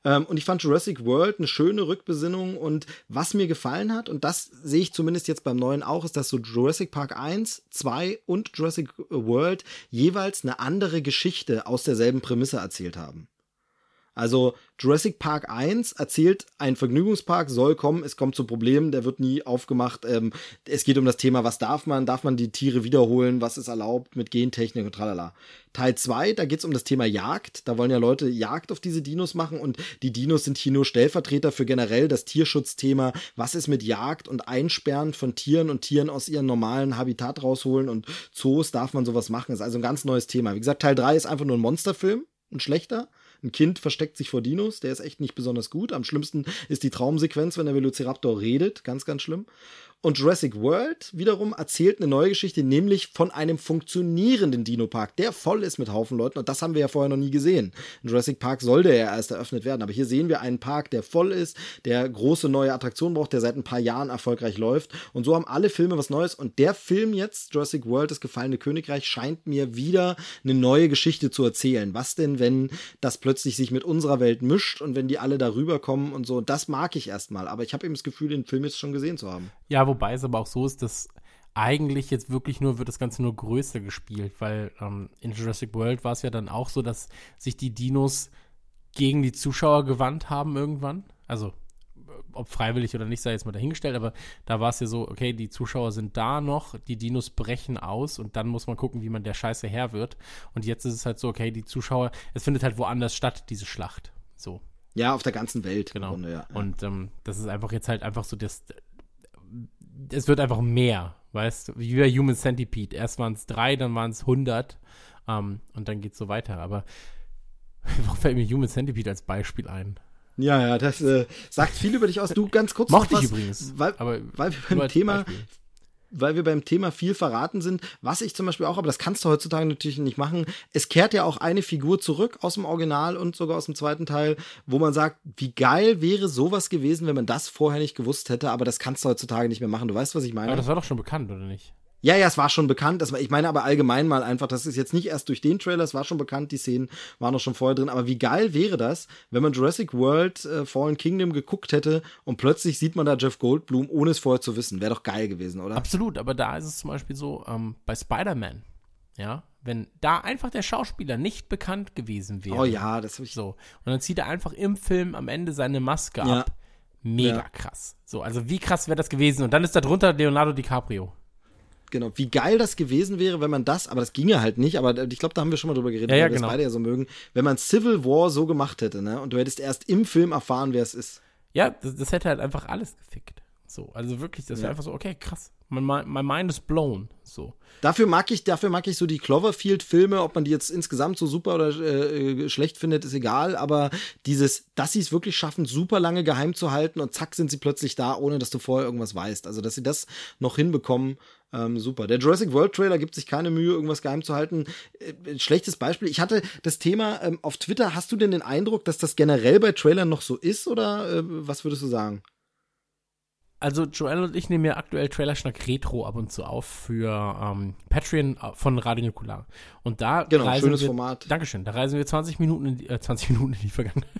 Ähm, und ich fand Jurassic World eine schöne Rückbesinnung und was mir gefallen hat, und das sehe ich zumindest jetzt beim neuen auch, ist, dass so Jurassic Park 1, 2 und Jurassic World jeweils eine andere Geschichte aus derselben Prämisse erzählt haben. Also Jurassic Park 1 erzählt, ein Vergnügungspark soll kommen, es kommt zu Problemen, der wird nie aufgemacht. Ähm, es geht um das Thema, was darf man, darf man die Tiere wiederholen, was ist erlaubt mit Gentechnik und tralala. Teil 2, da geht es um das Thema Jagd. Da wollen ja Leute Jagd auf diese Dinos machen und die Dinos sind hier nur Stellvertreter für generell das Tierschutzthema. Was ist mit Jagd und Einsperren von Tieren und Tieren aus ihrem normalen Habitat rausholen und Zoos darf man sowas machen? Ist also ein ganz neues Thema. Wie gesagt, Teil 3 ist einfach nur ein Monsterfilm, ein schlechter. Ein Kind versteckt sich vor Dinos, der ist echt nicht besonders gut. Am schlimmsten ist die Traumsequenz, wenn der Velociraptor redet, ganz, ganz schlimm. Und Jurassic World wiederum erzählt eine neue Geschichte, nämlich von einem funktionierenden Dino-Park, der voll ist mit Haufen Leuten. Und das haben wir ja vorher noch nie gesehen. In Jurassic Park soll der ja erst eröffnet werden. Aber hier sehen wir einen Park, der voll ist, der große neue Attraktionen braucht, der seit ein paar Jahren erfolgreich läuft. Und so haben alle Filme was Neues. Und der Film jetzt, Jurassic World, das gefallene Königreich, scheint mir wieder eine neue Geschichte zu erzählen. Was denn, wenn das plötzlich sich mit unserer Welt mischt und wenn die alle darüber kommen und so? Das mag ich erstmal. Aber ich habe eben das Gefühl, den Film jetzt schon gesehen zu haben. Ja, wobei es aber auch so ist, dass eigentlich jetzt wirklich nur wird das Ganze nur größer gespielt, weil ähm, in Jurassic World war es ja dann auch so, dass sich die Dinos gegen die Zuschauer gewandt haben irgendwann. Also ob freiwillig oder nicht, sei jetzt mal dahingestellt, aber da war es ja so, okay, die Zuschauer sind da noch, die Dinos brechen aus und dann muss man gucken, wie man der Scheiße Herr wird. Und jetzt ist es halt so, okay, die Zuschauer, es findet halt woanders statt, diese Schlacht. So. Ja, auf der ganzen Welt. Genau. Grunde, ja. Und ähm, das ist einfach jetzt halt einfach so das, es wird einfach mehr, weißt du, wie bei Human Centipede. Erst waren es drei, dann waren es 100 ähm, und dann geht es so weiter. Aber warum fällt mir Human Centipede als Beispiel ein? Ja, ja, das äh, sagt viel über dich aus. Du ganz kurz Mochte ich übrigens. Weil, aber weil wir beim Thema Beispiel weil wir beim Thema viel verraten sind, was ich zum Beispiel auch, aber das kannst du heutzutage natürlich nicht machen. Es kehrt ja auch eine Figur zurück aus dem Original und sogar aus dem zweiten Teil, wo man sagt, wie geil wäre sowas gewesen, wenn man das vorher nicht gewusst hätte, aber das kannst du heutzutage nicht mehr machen. Du weißt, was ich meine? Aber das war doch schon bekannt, oder nicht? Ja, ja, es war schon bekannt. Das war, ich meine aber allgemein mal einfach, das ist jetzt nicht erst durch den Trailer, es war schon bekannt, die Szenen waren noch schon vorher drin. Aber wie geil wäre das, wenn man Jurassic World äh, Fallen Kingdom geguckt hätte und plötzlich sieht man da Jeff Goldblum, ohne es vorher zu wissen. Wäre doch geil gewesen, oder? Absolut, aber da ist es zum Beispiel so, ähm, bei Spider-Man, ja, wenn da einfach der Schauspieler nicht bekannt gewesen wäre. Oh ja, das habe ich. So. Und dann zieht er einfach im Film am Ende seine Maske Ja. ab. Mega Ja. krass. So, also wie krass wäre das gewesen? Und dann ist da drunter Leonardo DiCaprio. Genau, wie geil das gewesen wäre, wenn man das, aber das ginge halt nicht, aber äh, ich glaube, da haben wir schon mal drüber geredet, Ja, ja, weil wir genau. das beide ja so mögen, wenn man Civil War so gemacht hätte, ne? Und du hättest erst im Film erfahren, wer es ist. Ja, das, das hätte halt einfach alles gefickt. So, also wirklich, das wäre Ja. einfach so, okay, krass. My, my, my mind is blown. So. Dafür mag ich, dafür mag ich so die Cloverfield-Filme, ob man die jetzt insgesamt so super oder äh, schlecht findet, ist egal, aber dieses, dass sie es wirklich schaffen, super lange geheim zu halten und zack sind sie plötzlich da, ohne dass du vorher irgendwas weißt. Also, dass sie das noch hinbekommen, ähm, super. Der Jurassic World Trailer gibt sich keine Mühe, irgendwas geheim zu halten. Äh, schlechtes Beispiel. Ich hatte das Thema ähm, auf Twitter. Hast du denn den Eindruck, dass das generell bei Trailern noch so ist oder äh, was würdest du sagen? Also Joel und ich nehmen ja aktuell Trailerschnack Retro ab und zu auf für ähm, Patreon äh, von Radio Nukular. Und da Genau, reisen schönes wir, Format. Dankeschön. Da reisen wir 20 Minuten in die, äh, 20 Minuten in die Vergangenheit.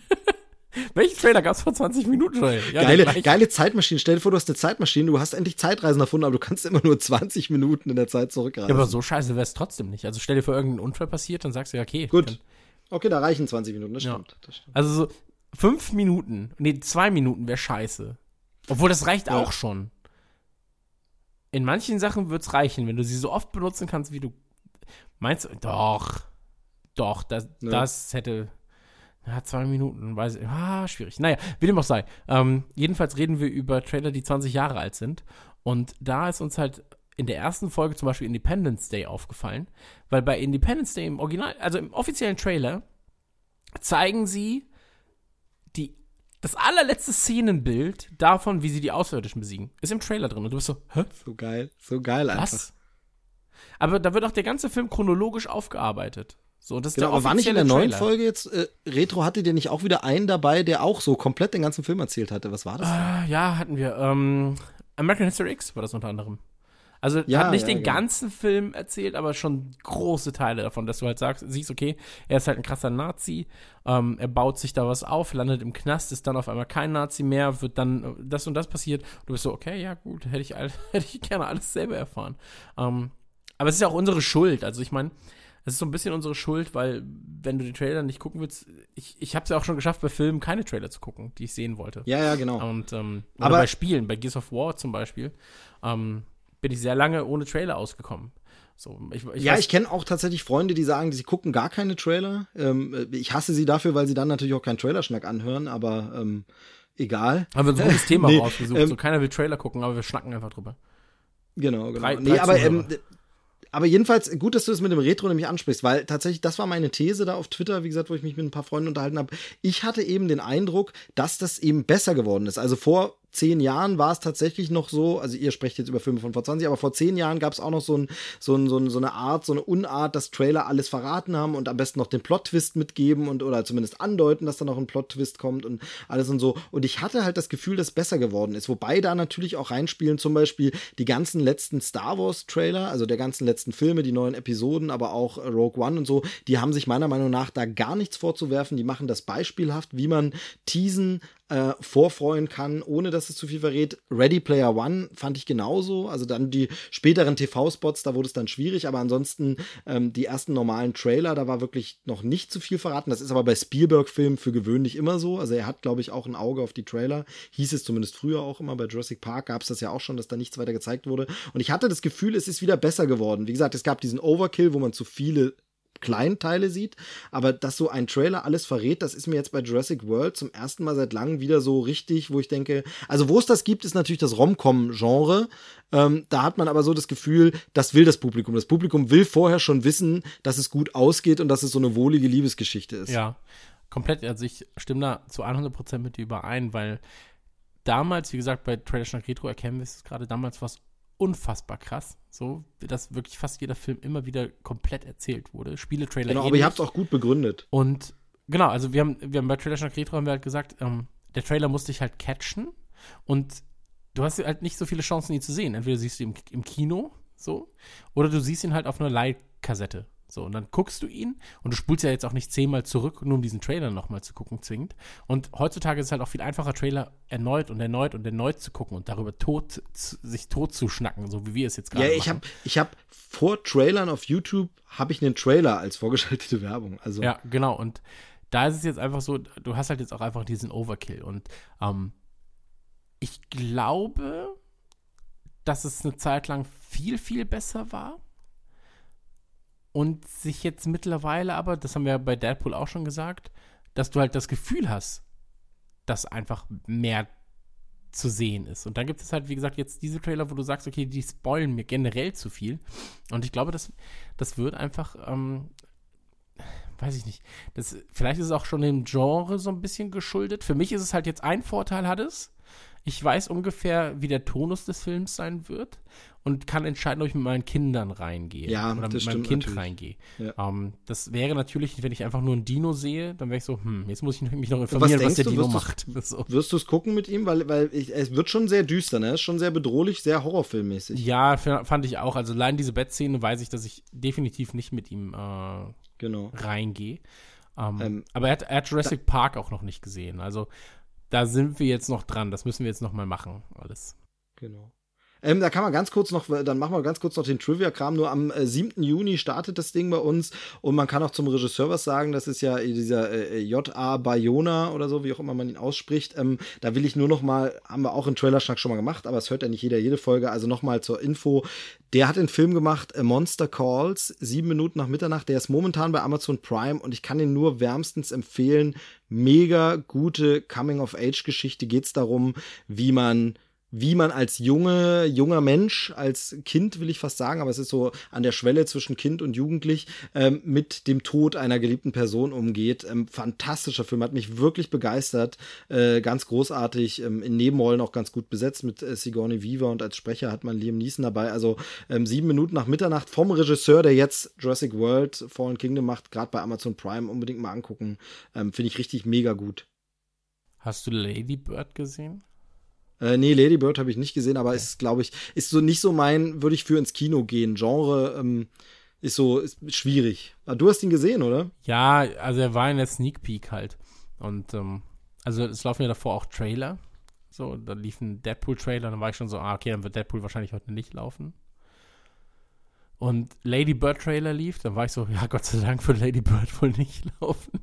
Welchen Trailer gab es vor 20 Minuten, Joel? Ja, geile, geile Zeitmaschine. Stell dir vor, du hast eine Zeitmaschine, du hast endlich Zeitreisen erfunden, aber du kannst immer nur 20 Minuten in der Zeit zurückreisen. Ja, aber so scheiße wäre es trotzdem nicht. Also stell dir vor, irgendein Unfall passiert, dann sagst du ja, okay. Gut. Dann, Okay, da reichen 20 Minuten, das Ja. stimmt. Das stimmt. also so fünf Minuten, nee, zwei Minuten wäre scheiße. Obwohl, das reicht Ja. auch schon. In manchen Sachen wird es reichen, wenn du sie so oft benutzen kannst, wie du. Meinst du? Doch. Doch, das, Ja. das hätte. Ja, zwei Minuten, weiß ich. Ah, schwierig. Naja, wie dem auch sei. Ähm, jedenfalls reden wir über Trailer, die 20 Jahre alt sind. Und da ist uns halt in der ersten Folge zum Beispiel Independence Day aufgefallen, weil bei Independence Day im Original, also im offiziellen Trailer, zeigen sie die, das allerletzte Szenenbild davon, wie sie die Außerirdischen besiegen. Ist im Trailer drin. Und du bist so, hä? So geil, so geil einfach. Was? Aber da wird auch der ganze Film chronologisch aufgearbeitet. So, das ist Genau, der aber war nicht in der neuen Trailer. Folge jetzt, äh, Retro hatte der nicht auch wieder einen dabei, der auch so komplett den ganzen Film erzählt hatte? Was war das? Ah, Ja, hatten wir. Ähm, American History X war das unter anderem. Also Ja, hat nicht ja, den genau. ganzen Film erzählt, aber schon große Teile davon, dass du halt sagst, siehst, okay, er ist halt ein krasser Nazi, ähm, er baut sich da was auf, landet im Knast, ist dann auf einmal kein Nazi mehr, wird dann äh, das und das passiert. Du bist so, okay, ja gut, hätte ich, all, hätte ich gerne alles selber erfahren. Ähm, aber es ist ja auch unsere Schuld. Also ich meine, es ist so ein bisschen unsere Schuld, weil wenn du die Trailer nicht gucken willst, ich, ich habe es ja auch schon geschafft, bei Filmen keine Trailer zu gucken, die ich sehen wollte. Ja, ja, genau. Und ähm, Aber- bei Spielen, bei Gears of War zum Beispiel, ähm, bin ich sehr lange ohne Trailer ausgekommen. So, ich, ich ja, ich kenne auch tatsächlich Freunde, die sagen, sie gucken gar keine Trailer. Ähm, ich hasse sie dafür, weil sie dann natürlich auch keinen Trailerschnack anhören, aber ähm, egal. haben wir ein gutes Thema Nee, rausgesucht. ähm, so, keiner will Trailer gucken, aber wir schnacken einfach drüber. Genau, genau. Drei- nee, aber, ähm, aber jedenfalls gut, dass du es mit dem Retro nämlich ansprichst, weil tatsächlich, das war meine These da auf Twitter, wie gesagt, wo ich mich mit ein paar Freunden unterhalten habe. Ich hatte eben den Eindruck, dass das eben besser geworden ist. Also vor zehn Jahren war es tatsächlich noch so, also ihr sprecht jetzt über Filme von vor 20, aber vor zehn Jahren gab es auch noch so, ein, so, ein, so, ein, so eine Art, so eine Unart, dass Trailer alles verraten haben und am besten noch den Plot-Twist mitgeben und oder zumindest andeuten, dass da noch ein Plot-Twist kommt und alles und so. Und ich hatte halt das Gefühl, dass es besser geworden ist. Wobei da natürlich auch reinspielen zum Beispiel die ganzen letzten Star Wars-Trailer, also der ganzen letzten Filme, die neuen Episoden, aber auch Rogue One und so, die haben sich meiner Meinung nach da gar nichts vorzuwerfen. Die machen das beispielhaft, wie man teasen, äh, vorfreuen kann, ohne dass es zu viel verrät. Ready Player One fand ich genauso. Also dann die späteren TV-Spots, da wurde es dann schwierig, aber ansonsten ähm, die ersten normalen Trailer, da war wirklich noch nicht zu viel verraten. Das ist aber bei Spielberg-Filmen für gewöhnlich immer so. Also er hat, glaube ich, auch ein Auge auf die Trailer. Hieß es zumindest früher auch immer. Bei Jurassic Park gab es das ja auch schon, dass da nichts weiter gezeigt wurde. Und ich hatte das Gefühl, es ist wieder besser geworden. Wie gesagt, es gab diesen Overkill, wo man zu viele Kleinteile sieht, aber dass so ein Trailer alles verrät, das ist mir jetzt bei Jurassic World zum ersten Mal seit langem wieder so richtig, wo ich denke, also wo es das gibt, ist natürlich das Rom-Com-Genre. Ähm, da hat man aber so das Gefühl, das will das Publikum. Das Publikum will vorher schon wissen, dass es gut ausgeht und dass es so eine wohlige Liebesgeschichte ist. Ja, komplett. Also ich stimme da zu 100% mit dir überein, weil damals, wie gesagt, bei Schnack Retro erkennen wir es gerade, damals war es unfassbar krass, so, dass wirklich fast jeder Film immer wieder komplett erzählt wurde. Spieletrailer Genau, aber ähnlich. ihr habt es auch gut begründet. Und genau, also wir haben, wir haben bei Trailer Schnack Retro haben wir halt gesagt, ähm, der Trailer musste dich halt catchen und du hast halt nicht so viele Chancen, ihn zu sehen. Entweder siehst du ihn im, im Kino, so. Oder du siehst ihn halt auf einer Leihkassette. So, und dann guckst du ihn und du spulst ja jetzt auch nicht zehnmal zurück, nur um diesen Trailer nochmal zu gucken, zwingend. Und heutzutage ist es halt auch viel einfacher, Trailer erneut und erneut und erneut zu gucken und darüber tot, sich tot zu schnacken, so wie wir es jetzt gerade Ja, machen. ich habe ich hab vor Trailern auf YouTube habe ich einen Trailer als vorgeschaltete Werbung. Also Ja, genau. Und da ist es jetzt einfach so, du hast halt jetzt auch einfach diesen Overkill. Und ähm, ich glaube, dass es eine Zeit lang viel, viel besser war. Und sich jetzt mittlerweile aber, das haben wir bei Deadpool auch schon gesagt, dass du halt das Gefühl hast, dass einfach mehr zu sehen ist. Und dann gibt es halt, wie gesagt, jetzt diese Trailer, wo du sagst, okay, die spoilen mir generell zu viel. Und ich glaube, das, das wird einfach, ähm, weiß ich nicht, das, vielleicht ist es auch schon dem Genre so ein bisschen geschuldet. Für mich ist es halt jetzt ein Vorteil hat es. Ich weiß ungefähr, wie der Tonus des Films sein wird und kann entscheiden, ob ich mit meinen Kindern reingehe Ja, oder mit meinem Kind natürlich. reingehe. Ja. Ähm, das wäre natürlich, wenn ich einfach nur ein Dino sehe, dann wäre ich so, hm, jetzt muss ich mich noch informieren, was, denkst der du, Dino macht. So. Wirst du es gucken mit ihm? Weil, weil ich, es wird schon sehr düster, ne? Es ist schon sehr bedrohlich, sehr horrorfilmmäßig. Ja, fand ich auch. Also allein diese Bettszene weiß ich, dass ich definitiv nicht mit ihm äh, Genau. reingehe. Ähm, Ähm, aber er hat, er hat Jurassic Park auch noch nicht gesehen. Also da sind wir jetzt noch dran. Das müssen wir jetzt noch mal machen. Alles. Genau. Ähm, da kann man ganz kurz noch, dann machen wir ganz kurz noch den Trivia-Kram. Nur am äh, 7. Juni startet das Ding bei uns und man kann auch zum Regisseur was sagen. Das ist ja dieser äh, J.A. Bayona oder so, wie auch immer man ihn ausspricht. Ähm, da will ich nur noch mal, haben wir auch im Trailerschnack schon mal gemacht, aber es hört ja nicht jeder jede Folge. Also noch mal zur Info. Der hat den Film gemacht, A Monster Calls, sieben Minuten nach Mitternacht. Der ist momentan bei Amazon Prime und ich kann ihn nur wärmstens empfehlen. Mega gute Coming-of-Age-Geschichte. Geht es darum, wie man wie man als junge, junger Mensch, als Kind will ich fast sagen, aber es ist so an der Schwelle zwischen Kind und Jugendlich, ähm, mit dem Tod einer geliebten Person umgeht. Ähm, fantastischer Film, hat mich wirklich begeistert. Äh, ganz großartig, ähm, in Nebenrollen auch ganz gut besetzt mit äh, Sigourney Weaver und als Sprecher hat man Liam Neeson dabei. Also ähm, sieben Minuten nach Mitternacht vom Regisseur, der jetzt Jurassic World Fallen Kingdom macht, gerade bei Amazon Prime, unbedingt mal angucken. Ähm, Finde ich richtig mega gut. Hast du Lady Bird gesehen? Äh, nee, Lady Bird habe ich nicht gesehen, aber ist, glaube ich, ist so nicht so mein, würde ich für ins Kino gehen. Genre ähm, ist so ist schwierig. Ah, Du hast ihn gesehen, oder? Ja, also er war in der Sneak Peek halt. Und ähm, also es laufen ja davor auch Trailer. So, da lief ein Deadpool-Trailer, dann war ich schon so, ah, okay, dann wird Deadpool wahrscheinlich heute nicht laufen. Und Lady Bird Trailer lief, dann war ich so, ja, Gott sei Dank wird Lady Bird wohl nicht laufen.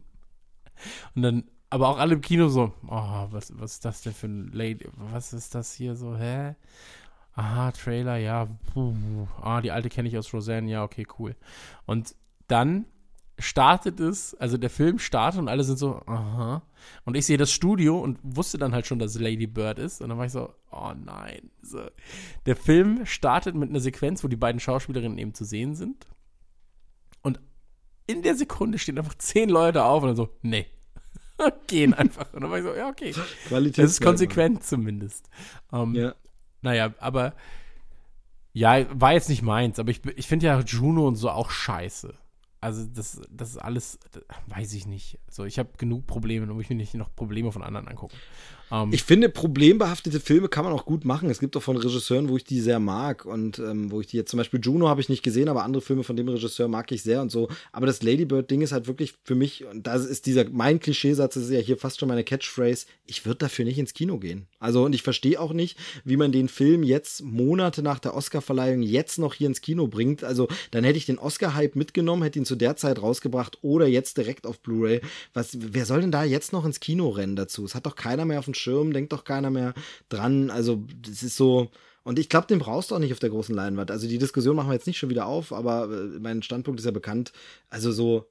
Und dann, aber auch alle im Kino so, oh, was, was ist das denn für ein Lady, was ist das hier so, hä? Aha, Trailer, ja, puh, ah, die alte kenne ich aus Roseanne, ja, okay, cool. Und dann startet es, also der Film startet und alle sind so, aha. Und ich sehe das Studio und wusste dann halt schon, dass Lady Bird ist. Und dann war ich so, oh nein. So. Der Film startet mit einer Sequenz, wo die beiden Schauspielerinnen eben zu sehen sind. Und in der Sekunde stehen einfach zehn Leute auf und dann so, nee. Gehen einfach. Und dann war ich so, ja, okay. Qualität. Das ist konsequent zumindest. Ähm, Ja. Naja, aber ja, war jetzt nicht meins, aber ich, ich finde ja Juno und so auch scheiße. Also das, das ist alles, das, weiß ich nicht. So, ich habe genug Probleme, da muss ich mir nicht noch Probleme von anderen angucken. Ähm, Ich finde, problembehaftete Filme kann man auch gut machen. Es gibt auch von Regisseuren, wo ich die sehr mag und ähm, wo ich die jetzt zum Beispiel Juno habe ich nicht gesehen, aber andere Filme von dem Regisseur mag ich sehr und so. Aber das Ladybird-Ding ist halt wirklich für mich, und das ist dieser, mein Klischeesatz, das ist ja hier fast schon meine Catchphrase, ich würde dafür nicht ins Kino gehen. Also, und ich verstehe auch nicht, wie man den Film jetzt Monate nach der Oscarverleihung jetzt noch hier ins Kino bringt. Also, dann hätte ich den Oscar-Hype mitgenommen, hätte ihn zu der Zeit rausgebracht oder jetzt direkt auf Blu-ray. Was, wer soll denn da jetzt noch ins Kino rennen dazu? Es hat doch keiner mehr auf dem Schirm, denkt doch keiner mehr dran. Also, das ist so. Und ich glaube, den brauchst du auch nicht auf der großen Leinwand. Also, die Diskussion machen wir jetzt nicht schon wieder auf, aber äh, mein Standpunkt ist ja bekannt. Also, so.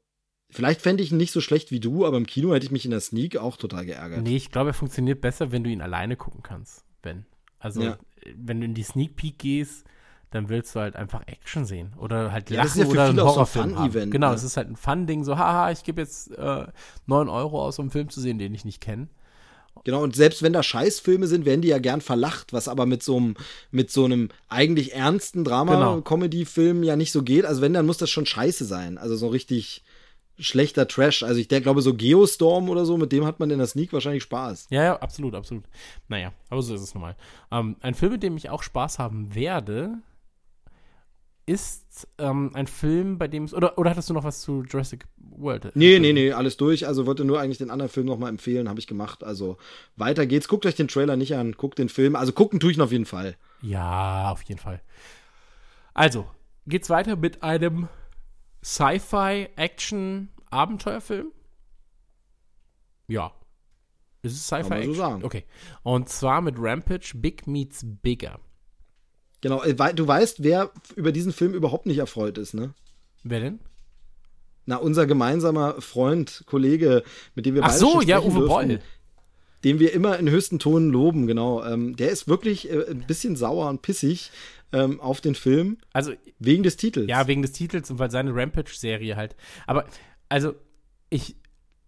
Vielleicht fände ich ihn nicht so schlecht wie du, aber im Kino hätte ich mich in der Sneak auch total geärgert. nee, ich glaube, er funktioniert besser, wenn du ihn alleine gucken kannst, Ben. Also, Ja. wenn du in die Sneak Peek gehst, dann willst du halt einfach Action sehen oder halt Ja, das lachen ist ja oder einen auch so ein Horrorfilm haben. Genau, ne? es ist halt ein Fun-Ding, so, haha, ich gebe jetzt äh, 9 Euro aus, um einen Film zu sehen, den ich nicht kenne. Genau, und selbst wenn da Scheißfilme sind, werden die ja gern verlacht, was aber mit so einem, mit so einem eigentlich ernsten Genau. Drama-Comedy-Film ja nicht so geht. Also wenn, dann muss das schon scheiße sein. Also so richtig schlechter Trash. Also ich der glaube, so Geostorm oder so, mit dem hat man in der Sneak wahrscheinlich Spaß. Ja, ja, absolut, absolut. Naja, aber so ist es nun mal. Ähm, ein Film, mit dem ich auch Spaß haben werde, ist ähm, ein Film, bei dem es. Oder, oder hattest du noch was zu Jurassic World? Nee, nee, nee, alles durch. Also wollte nur eigentlich den anderen Film nochmal empfehlen, habe ich gemacht. Also weiter geht's. Guckt euch den Trailer nicht an, guckt den Film. Also gucken tue ich ihn auf jeden Fall. Ja, auf jeden Fall. Also, geht's weiter mit einem Sci-Fi-Action-Abenteuerfilm? Ja. Ist es man so Sci-Fi-Action? sagen. Okay. Und zwar mit Rampage Big Meets Bigger. Genau, äh, du weißt, wer über diesen Film überhaupt nicht erfreut ist, ne? Wer denn? Na, unser gemeinsamer Freund, Kollege, mit dem wir Ach beide so, ja, Uwe dürfen, Boll. Den wir immer in höchsten Tonen loben, genau. Ähm, der ist wirklich äh, ein bisschen sauer und pissig ähm, auf den Film, Also, wegen des Titels. Ja, wegen des Titels und weil seine Rampage-Serie halt. Aber, also, ich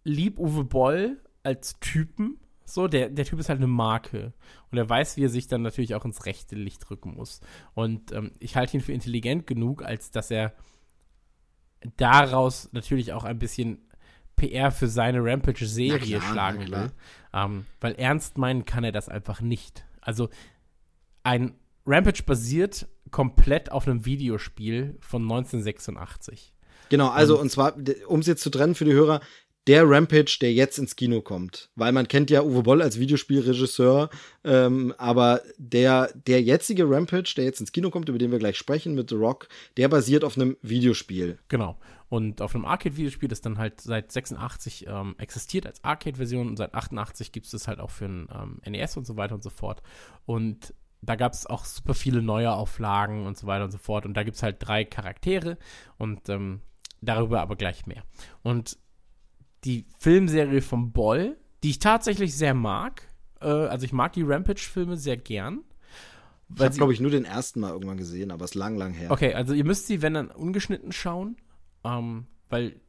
lieb Uwe Boll als Typen. So, der, der Typ ist halt eine Marke. Und er weiß, wie er sich dann natürlich auch ins rechte Licht rücken muss. Und ähm, ich halte ihn für intelligent genug, als dass er daraus natürlich auch ein bisschen PR für seine Rampage-Serie schlagen will. Ähm, weil ernst meinen kann er das einfach nicht. Also, ein Rampage basiert komplett auf einem Videospiel von 1986. Genau, also und zwar, um es jetzt zu trennen für die Hörer, der Rampage, der jetzt ins Kino kommt. Weil man kennt ja Uwe Boll als Videospielregisseur, ähm, aber der, der jetzige Rampage, der jetzt ins Kino kommt, über den wir gleich sprechen mit The Rock, der basiert auf einem Videospiel. Genau. Und auf einem Arcade-Videospiel, das dann halt seit 86 ähm, existiert als Arcade-Version und seit 88 gibt es das halt auch für ein ähm, NES und so weiter und so fort. Und da gab es auch super viele neue Auflagen und so weiter und so fort. Und da gibt es halt drei Charaktere und ähm, darüber aber gleich mehr. Und die Filmserie vom Boll, die ich tatsächlich sehr mag, äh, also ich mag die Rampage-Filme sehr gern. Ich habe, glaube ich, nur den ersten Mal irgendwann gesehen, aber es ist lang, lang her. Okay, also ihr müsst sie, wenn dann, ungeschnitten schauen, ähm, weil,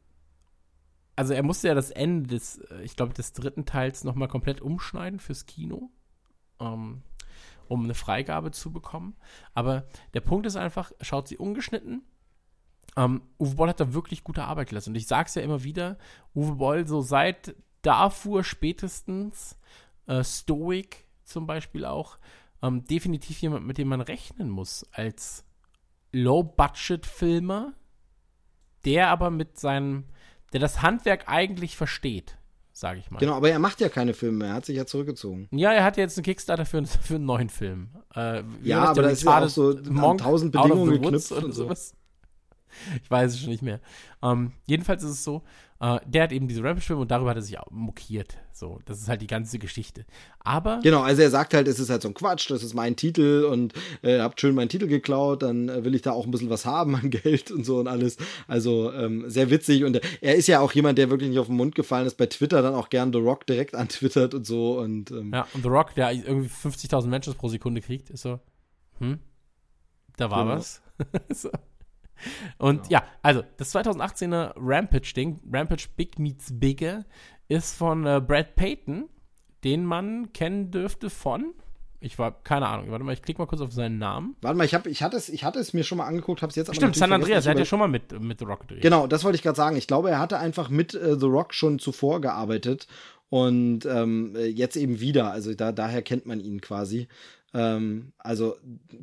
also er musste ja das Ende des, äh, ich glaube, des dritten Teils nochmal komplett umschneiden fürs Kino, ähm, um eine Freigabe zu bekommen. Aber der Punkt ist einfach, schaut sie ungeschnitten. Ähm, Uwe Boll hat da wirklich gute Arbeit geleistet. Und ich sag's ja immer wieder, Uwe Boll so seit Darfur spätestens, äh, Stoic zum Beispiel auch, ähm, definitiv jemand, mit dem man rechnen muss als Low-Budget-Filmer, der aber mit seinem, der das Handwerk eigentlich versteht, sage ich mal. Genau, aber er macht ja keine Filme mehr, er hat sich ja zurückgezogen. Ja, er hat jetzt einen Kickstarter für, einen- für einen neuen Film. Äh, Ja, aber der da ist ja auch so tausend Bedingungen geknüpft oder und so. sowas. Ich weiß es schon nicht mehr. Ähm, jedenfalls ist es so, äh, der hat eben diese Rampage-Filme und darüber hat er sich auch mokiert. So, das ist halt die ganze Geschichte. Aber Genau, also er sagt halt, es ist halt so ein Quatsch, das ist mein Titel und äh, habt schön meinen Titel geklaut, dann äh, will ich da auch ein bisschen was haben an Geld und so und alles. Also ähm, sehr witzig und er ist ja auch jemand, der wirklich nicht auf den Mund gefallen ist, bei Twitter dann auch gern The Rock direkt antwittert und so und ähm, Ja, und The Rock, der irgendwie 50.000 Menschen pro Sekunde kriegt, ist so, hm, da war Genau. was. so. Und ja, also das 2018er Rampage-Ding, Rampage Big Meets Bigger, ist von äh, Brad Payton, den man kennen dürfte von, ich war, keine Ahnung, warte mal, ich klicke mal kurz auf seinen Namen. warte mal, ich, hab, ich, hatte es, ich hatte es mir schon mal angeguckt, habe es jetzt Stimmt, San Andreas, er hat ja schon mal mit, mit The Rock gedreht. Genau, das wollte ich gerade sagen. Ich glaube, er hatte einfach mit äh, The Rock schon zuvor gearbeitet und ähm, äh, jetzt eben wieder. Also da, daher kennt man ihn quasi. Ähm, also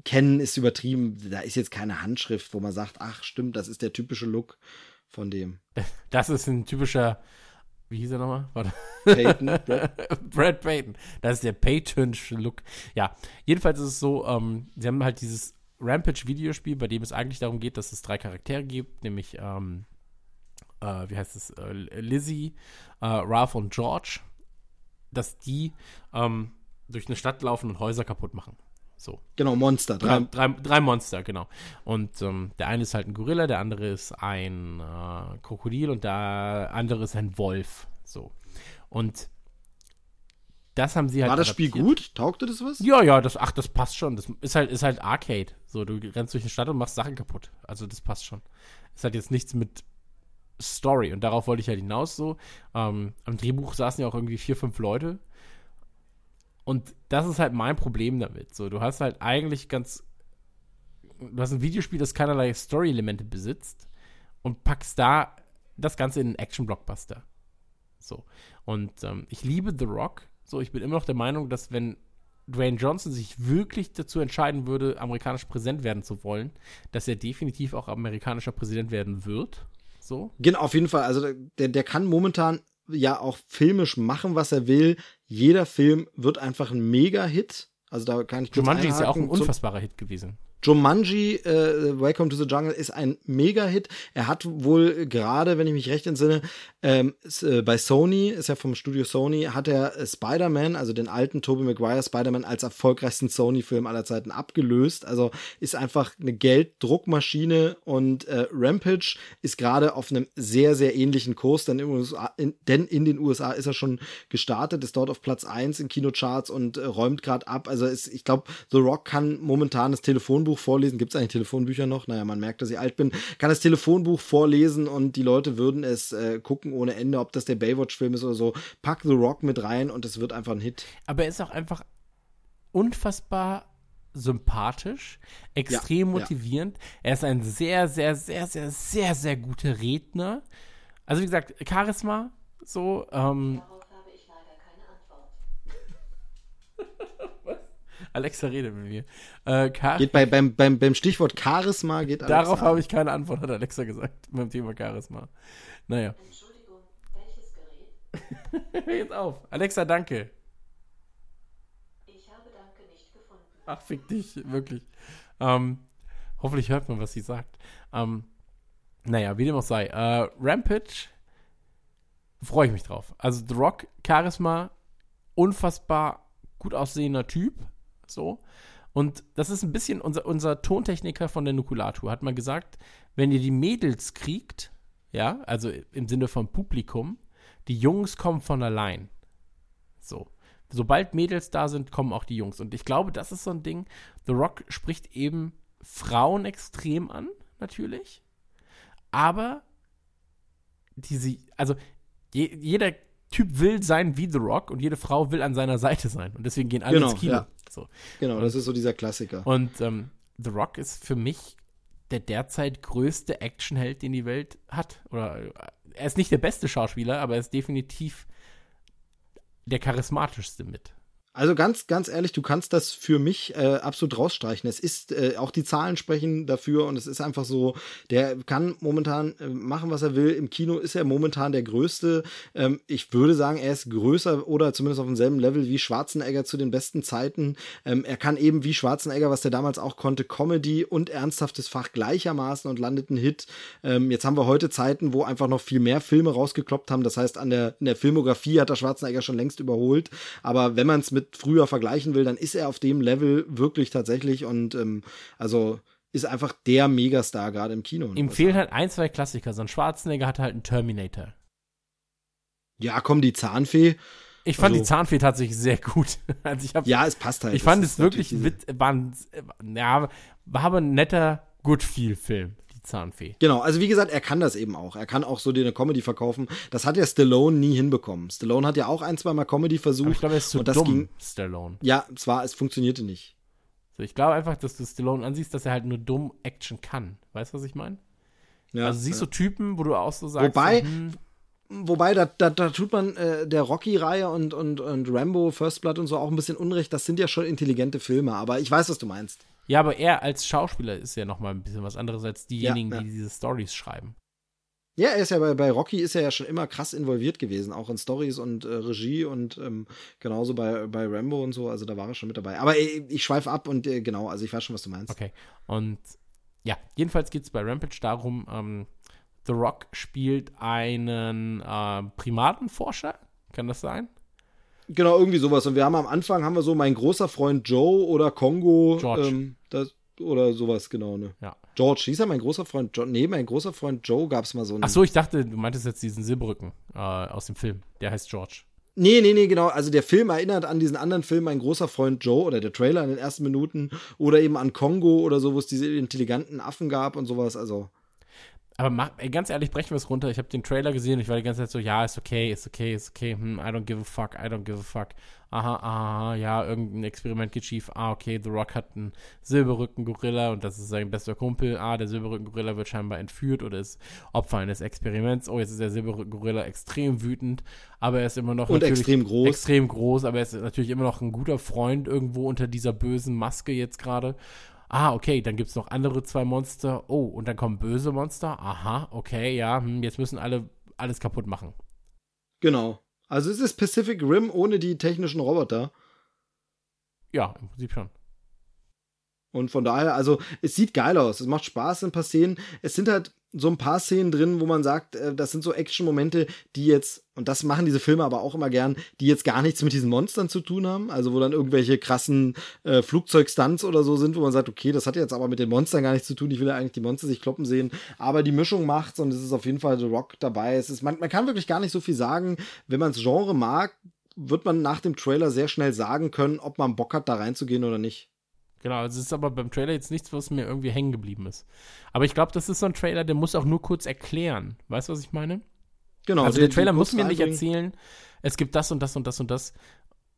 kennen ist übertrieben. Da ist jetzt keine Handschrift, wo man sagt, ach stimmt, das ist der typische Look von dem. Das ist ein typischer, wie hieß er nochmal? Warte. Peyton, Brad- Brad Payton. Das ist der Paytonsche Look. Ja, jedenfalls ist es so, ähm, sie haben halt dieses Rampage-Videospiel, bei dem es eigentlich darum geht, dass es drei Charaktere gibt, nämlich, ähm, äh, wie heißt es, äh, Lizzie, äh, Ralph und George, dass die ähm, durch eine Stadt laufen und Häuser kaputt machen. So. genau, Monster. Drei, Drei, drei, Monster, genau. Und ähm, der eine ist halt ein Gorilla, der andere ist ein äh, Krokodil und der andere ist ein Wolf. So. Und das haben sie halt. war das Spiel adaptiert. gut? Taugte das was? Ja, ja, das, ach, das passt schon. Das ist halt, ist halt Arcade. So, du rennst durch die Stadt und machst Sachen kaputt. Also das passt schon. Ist halt jetzt nichts mit Story. Und darauf wollte ich halt hinaus so. Ähm, am Drehbuch saßen ja auch irgendwie vier, fünf Leute. Und das ist halt mein Problem damit. So, du hast halt eigentlich ganz. Du hast ein Videospiel, das keinerlei Story-Elemente besitzt und packst da das Ganze in einen Action-Blockbuster. So. Und ähm, ich liebe The Rock. So, ich bin immer noch der Meinung, dass wenn Dwayne Johnson sich wirklich dazu entscheiden würde, amerikanisch Präsident werden zu wollen, dass er definitiv auch amerikanischer Präsident werden wird. So. Genau, auf jeden Fall. Also der, der kann momentan ja auch filmisch machen, was er will. Jeder Film wird einfach ein Mega-Hit. Also da kann ich kurz Jumanji ist ja auch ein unfassbarer Hit gewesen. Jumanji, äh, Welcome to the Jungle ist ein Mega-Hit. Er hat wohl gerade, wenn ich mich recht entsinne, ähm, äh, bei Sony, ist ja vom Studio Sony, hat er äh, Spider-Man, also den alten Tobey Maguire Spider-Man als erfolgreichsten Sony-Film aller Zeiten abgelöst. Also ist einfach eine Gelddruckmaschine und äh, Rampage ist gerade auf einem sehr, sehr ähnlichen Kurs, denn in, den USA, in, denn in den USA ist er schon gestartet, ist dort auf Platz 1 in Kinocharts und äh, räumt gerade ab. Also ist, ich glaube, The Rock kann momentan das Telefonbuch vorlesen. Gibt es eigentlich Telefonbücher noch? Naja, man merkt, dass ich alt bin. Kann das Telefonbuch vorlesen und die Leute würden es äh, gucken ohne Ende, ob das der Baywatch-Film ist oder so. Pack The Rock mit rein und es wird einfach ein Hit. Aber er ist auch einfach unfassbar sympathisch, extrem Ja, ja. motivierend. Er ist ein sehr, sehr, sehr, sehr, sehr, sehr guter Redner. Also wie gesagt, Charisma, so, ähm, Darauf habe ich leider keine Antwort. Alexa redet mit mir. Äh, Geht bei, beim, beim, beim Stichwort Charisma geht alles Darauf habe ich keine Antwort, hat Alexa gesagt, beim Thema Charisma. Naja, Entschuldigung, welches Gerät? hör jetzt auf. Alexa, danke. Ich habe Danke nicht gefunden. Ach, fick dich, wirklich. Ähm, hoffentlich hört man, was sie sagt. Ähm, naja, wie dem auch sei. Äh, Rampage, freue ich mich drauf. Also The Rock, Charisma, unfassbar gut aussehender Typ. So. Und das ist ein bisschen unser, unser Tontechniker von der Nukulatu. Hat mal gesagt, wenn ihr die Mädels kriegt, ja, also im Sinne von Publikum, die Jungs kommen von allein. So. Sobald Mädels da sind, kommen auch die Jungs. Und ich glaube, das ist so ein Ding. The Rock spricht eben Frauen extrem an, natürlich. Aber diese, also je, jeder Typ will sein wie The Rock und jede Frau will an seiner Seite sein. Und deswegen gehen alle Genau, ins Kino. ja. So. Genau, das ist so dieser Klassiker. Und ähm, The Rock ist für mich der derzeit größte Actionheld, den die Welt hat. Oder äh, er ist nicht der beste Schauspieler, aber er ist definitiv der charismatischste mit. Also ganz, ganz ehrlich, du kannst das für mich äh, absolut rausstreichen. Es ist, äh, auch die Zahlen sprechen dafür und es ist einfach so, der kann momentan äh, machen, was er will. Im Kino ist er momentan der Größte. Ähm, ich würde sagen, er ist größer oder zumindest auf demselben Level wie Schwarzenegger zu den besten Zeiten. Ähm, er kann eben wie Schwarzenegger, was der damals auch konnte, Comedy und ernsthaftes Fach gleichermaßen und landet ein Hit. Ähm, jetzt haben wir heute Zeiten, wo einfach noch viel mehr Filme rausgekloppt haben. Das heißt, an der, in der Filmografie hat der Schwarzenegger schon längst überholt. Aber wenn man es mit früher vergleichen will, dann ist er auf dem Level wirklich tatsächlich und ähm, also ist einfach der Megastar gerade im Kino. Ihm fehlen halt ein, zwei Klassiker. So ein Schwarzenegger hatte halt einen Terminator. Ja, komm, die Zahnfee. Ich fand Also- die Zahnfee tatsächlich sehr gut. Also ich, hab, Ja, es passt halt. ich fand es wirklich, wit, war ein, ja, war aber ein netter Good-Feel-Film, Zahnfee. Genau, also wie gesagt, er kann das eben auch. Er kann auch so dir eine Comedy verkaufen. Das hat ja Stallone nie hinbekommen. Stallone hat ja auch ein, zwei Mal Comedy versucht. Aber ich glaube, er ist zu und das dumm, ging. Stallone. Ja, es war, es funktionierte nicht. So, ich glaube einfach, dass du Stallone ansiehst, dass er halt nur dumm Action kann. Weißt du, was ich meine? Ja, also siehst ja. du Typen, wo du auch so sagst, Wobei- hm, Wobei, da, da, da tut man äh, der Rocky-Reihe und, und, und Rambo, First Blood und so auch ein bisschen Unrecht. Das sind ja schon intelligente Filme, aber ich weiß, was du meinst. Ja, aber er als Schauspieler ist ja noch mal ein bisschen was anderes als diejenigen, Ja, ja. die diese Stories schreiben. Ja, er ist ja bei, bei Rocky ist er ja schon immer krass involviert gewesen, auch in Stories und äh, Regie und ähm, genauso bei, bei Rambo und so, also da war er schon mit dabei. Aber äh, ich schweife ab und äh, genau, also ich weiß schon, was du meinst. Okay. Und ja, jedenfalls geht es bei Rampage darum, ähm, The Rock spielt einen äh, Primatenforscher. Kann das sein? Genau, irgendwie sowas. Und wir haben am Anfang haben wir so mein großer Freund Joe oder Kongo. George. Ähm, das, oder sowas, genau, ne? Ja. George, hieß er mein großer Freund Joe? Nee, mein großer Freund Joe gab es mal so einen. Ach so, ich dachte, du meintest jetzt diesen Silberrücken äh, aus dem Film. Der heißt George. Nee, nee, nee, genau. Also der Film erinnert an diesen anderen Film, mein großer Freund Joe, oder der Trailer in den ersten Minuten, oder eben an Kongo oder so, wo es diese intelligenten Affen gab und sowas. Also, Aber mach, ey, ganz ehrlich, brechen wir es runter. Ich habe den Trailer gesehen und ich war die ganze Zeit so, ja, ist okay, ist okay, ist okay, hm, I don't give a fuck, I don't give a fuck. Aha, aha, ja, irgendein Experiment geht schief. Ah, okay, The Rock hat einen Silberrücken-Gorilla und das ist sein bester Kumpel. Ah, der Silberrücken-Gorilla wird scheinbar entführt oder ist Opfer eines Experiments. Oh, jetzt ist der Silberrücken-Gorilla extrem wütend, aber er ist immer noch Und natürlich extrem groß. Extrem groß, aber er ist natürlich immer noch ein guter Freund irgendwo unter dieser bösen Maske jetzt gerade. Ah, okay, dann gibt es noch andere zwei Monster. Oh, und dann kommen böse Monster. Aha, okay, ja, hm, jetzt müssen alle alles kaputt machen. Genau. Also es ist Pacific Rim ohne die technischen Roboter. Ja, im Prinzip schon. Und von daher, also es sieht geil aus. Es macht Spaß in ein paar Szenen. Es sind halt so ein paar Szenen drin, wo man sagt, äh, das sind so Action-Momente, die jetzt, und das machen diese Filme aber auch immer gern, die jetzt gar nichts mit diesen Monstern zu tun haben. Also wo dann irgendwelche krassen äh, Flugzeugstunts oder so sind, wo man sagt, okay, das hat jetzt aber mit den Monstern gar nichts zu tun. Ich will ja eigentlich die Monster sich kloppen sehen. Aber die Mischung macht's und es ist auf jeden Fall The Rock dabei. Es ist, man, man kann wirklich gar nicht so viel sagen. Wenn man das Genre mag, wird man nach dem Trailer sehr schnell sagen können, ob man Bock hat, da reinzugehen oder nicht. Genau, also es ist aber beim Trailer jetzt nichts, was mir irgendwie hängen geblieben ist. Aber ich glaube, das ist so ein Trailer, der muss auch nur kurz erklären. Weißt du, was ich meine? Genau. Also der die- Trailer muss mir nicht erzählen, es gibt das und das und das und das.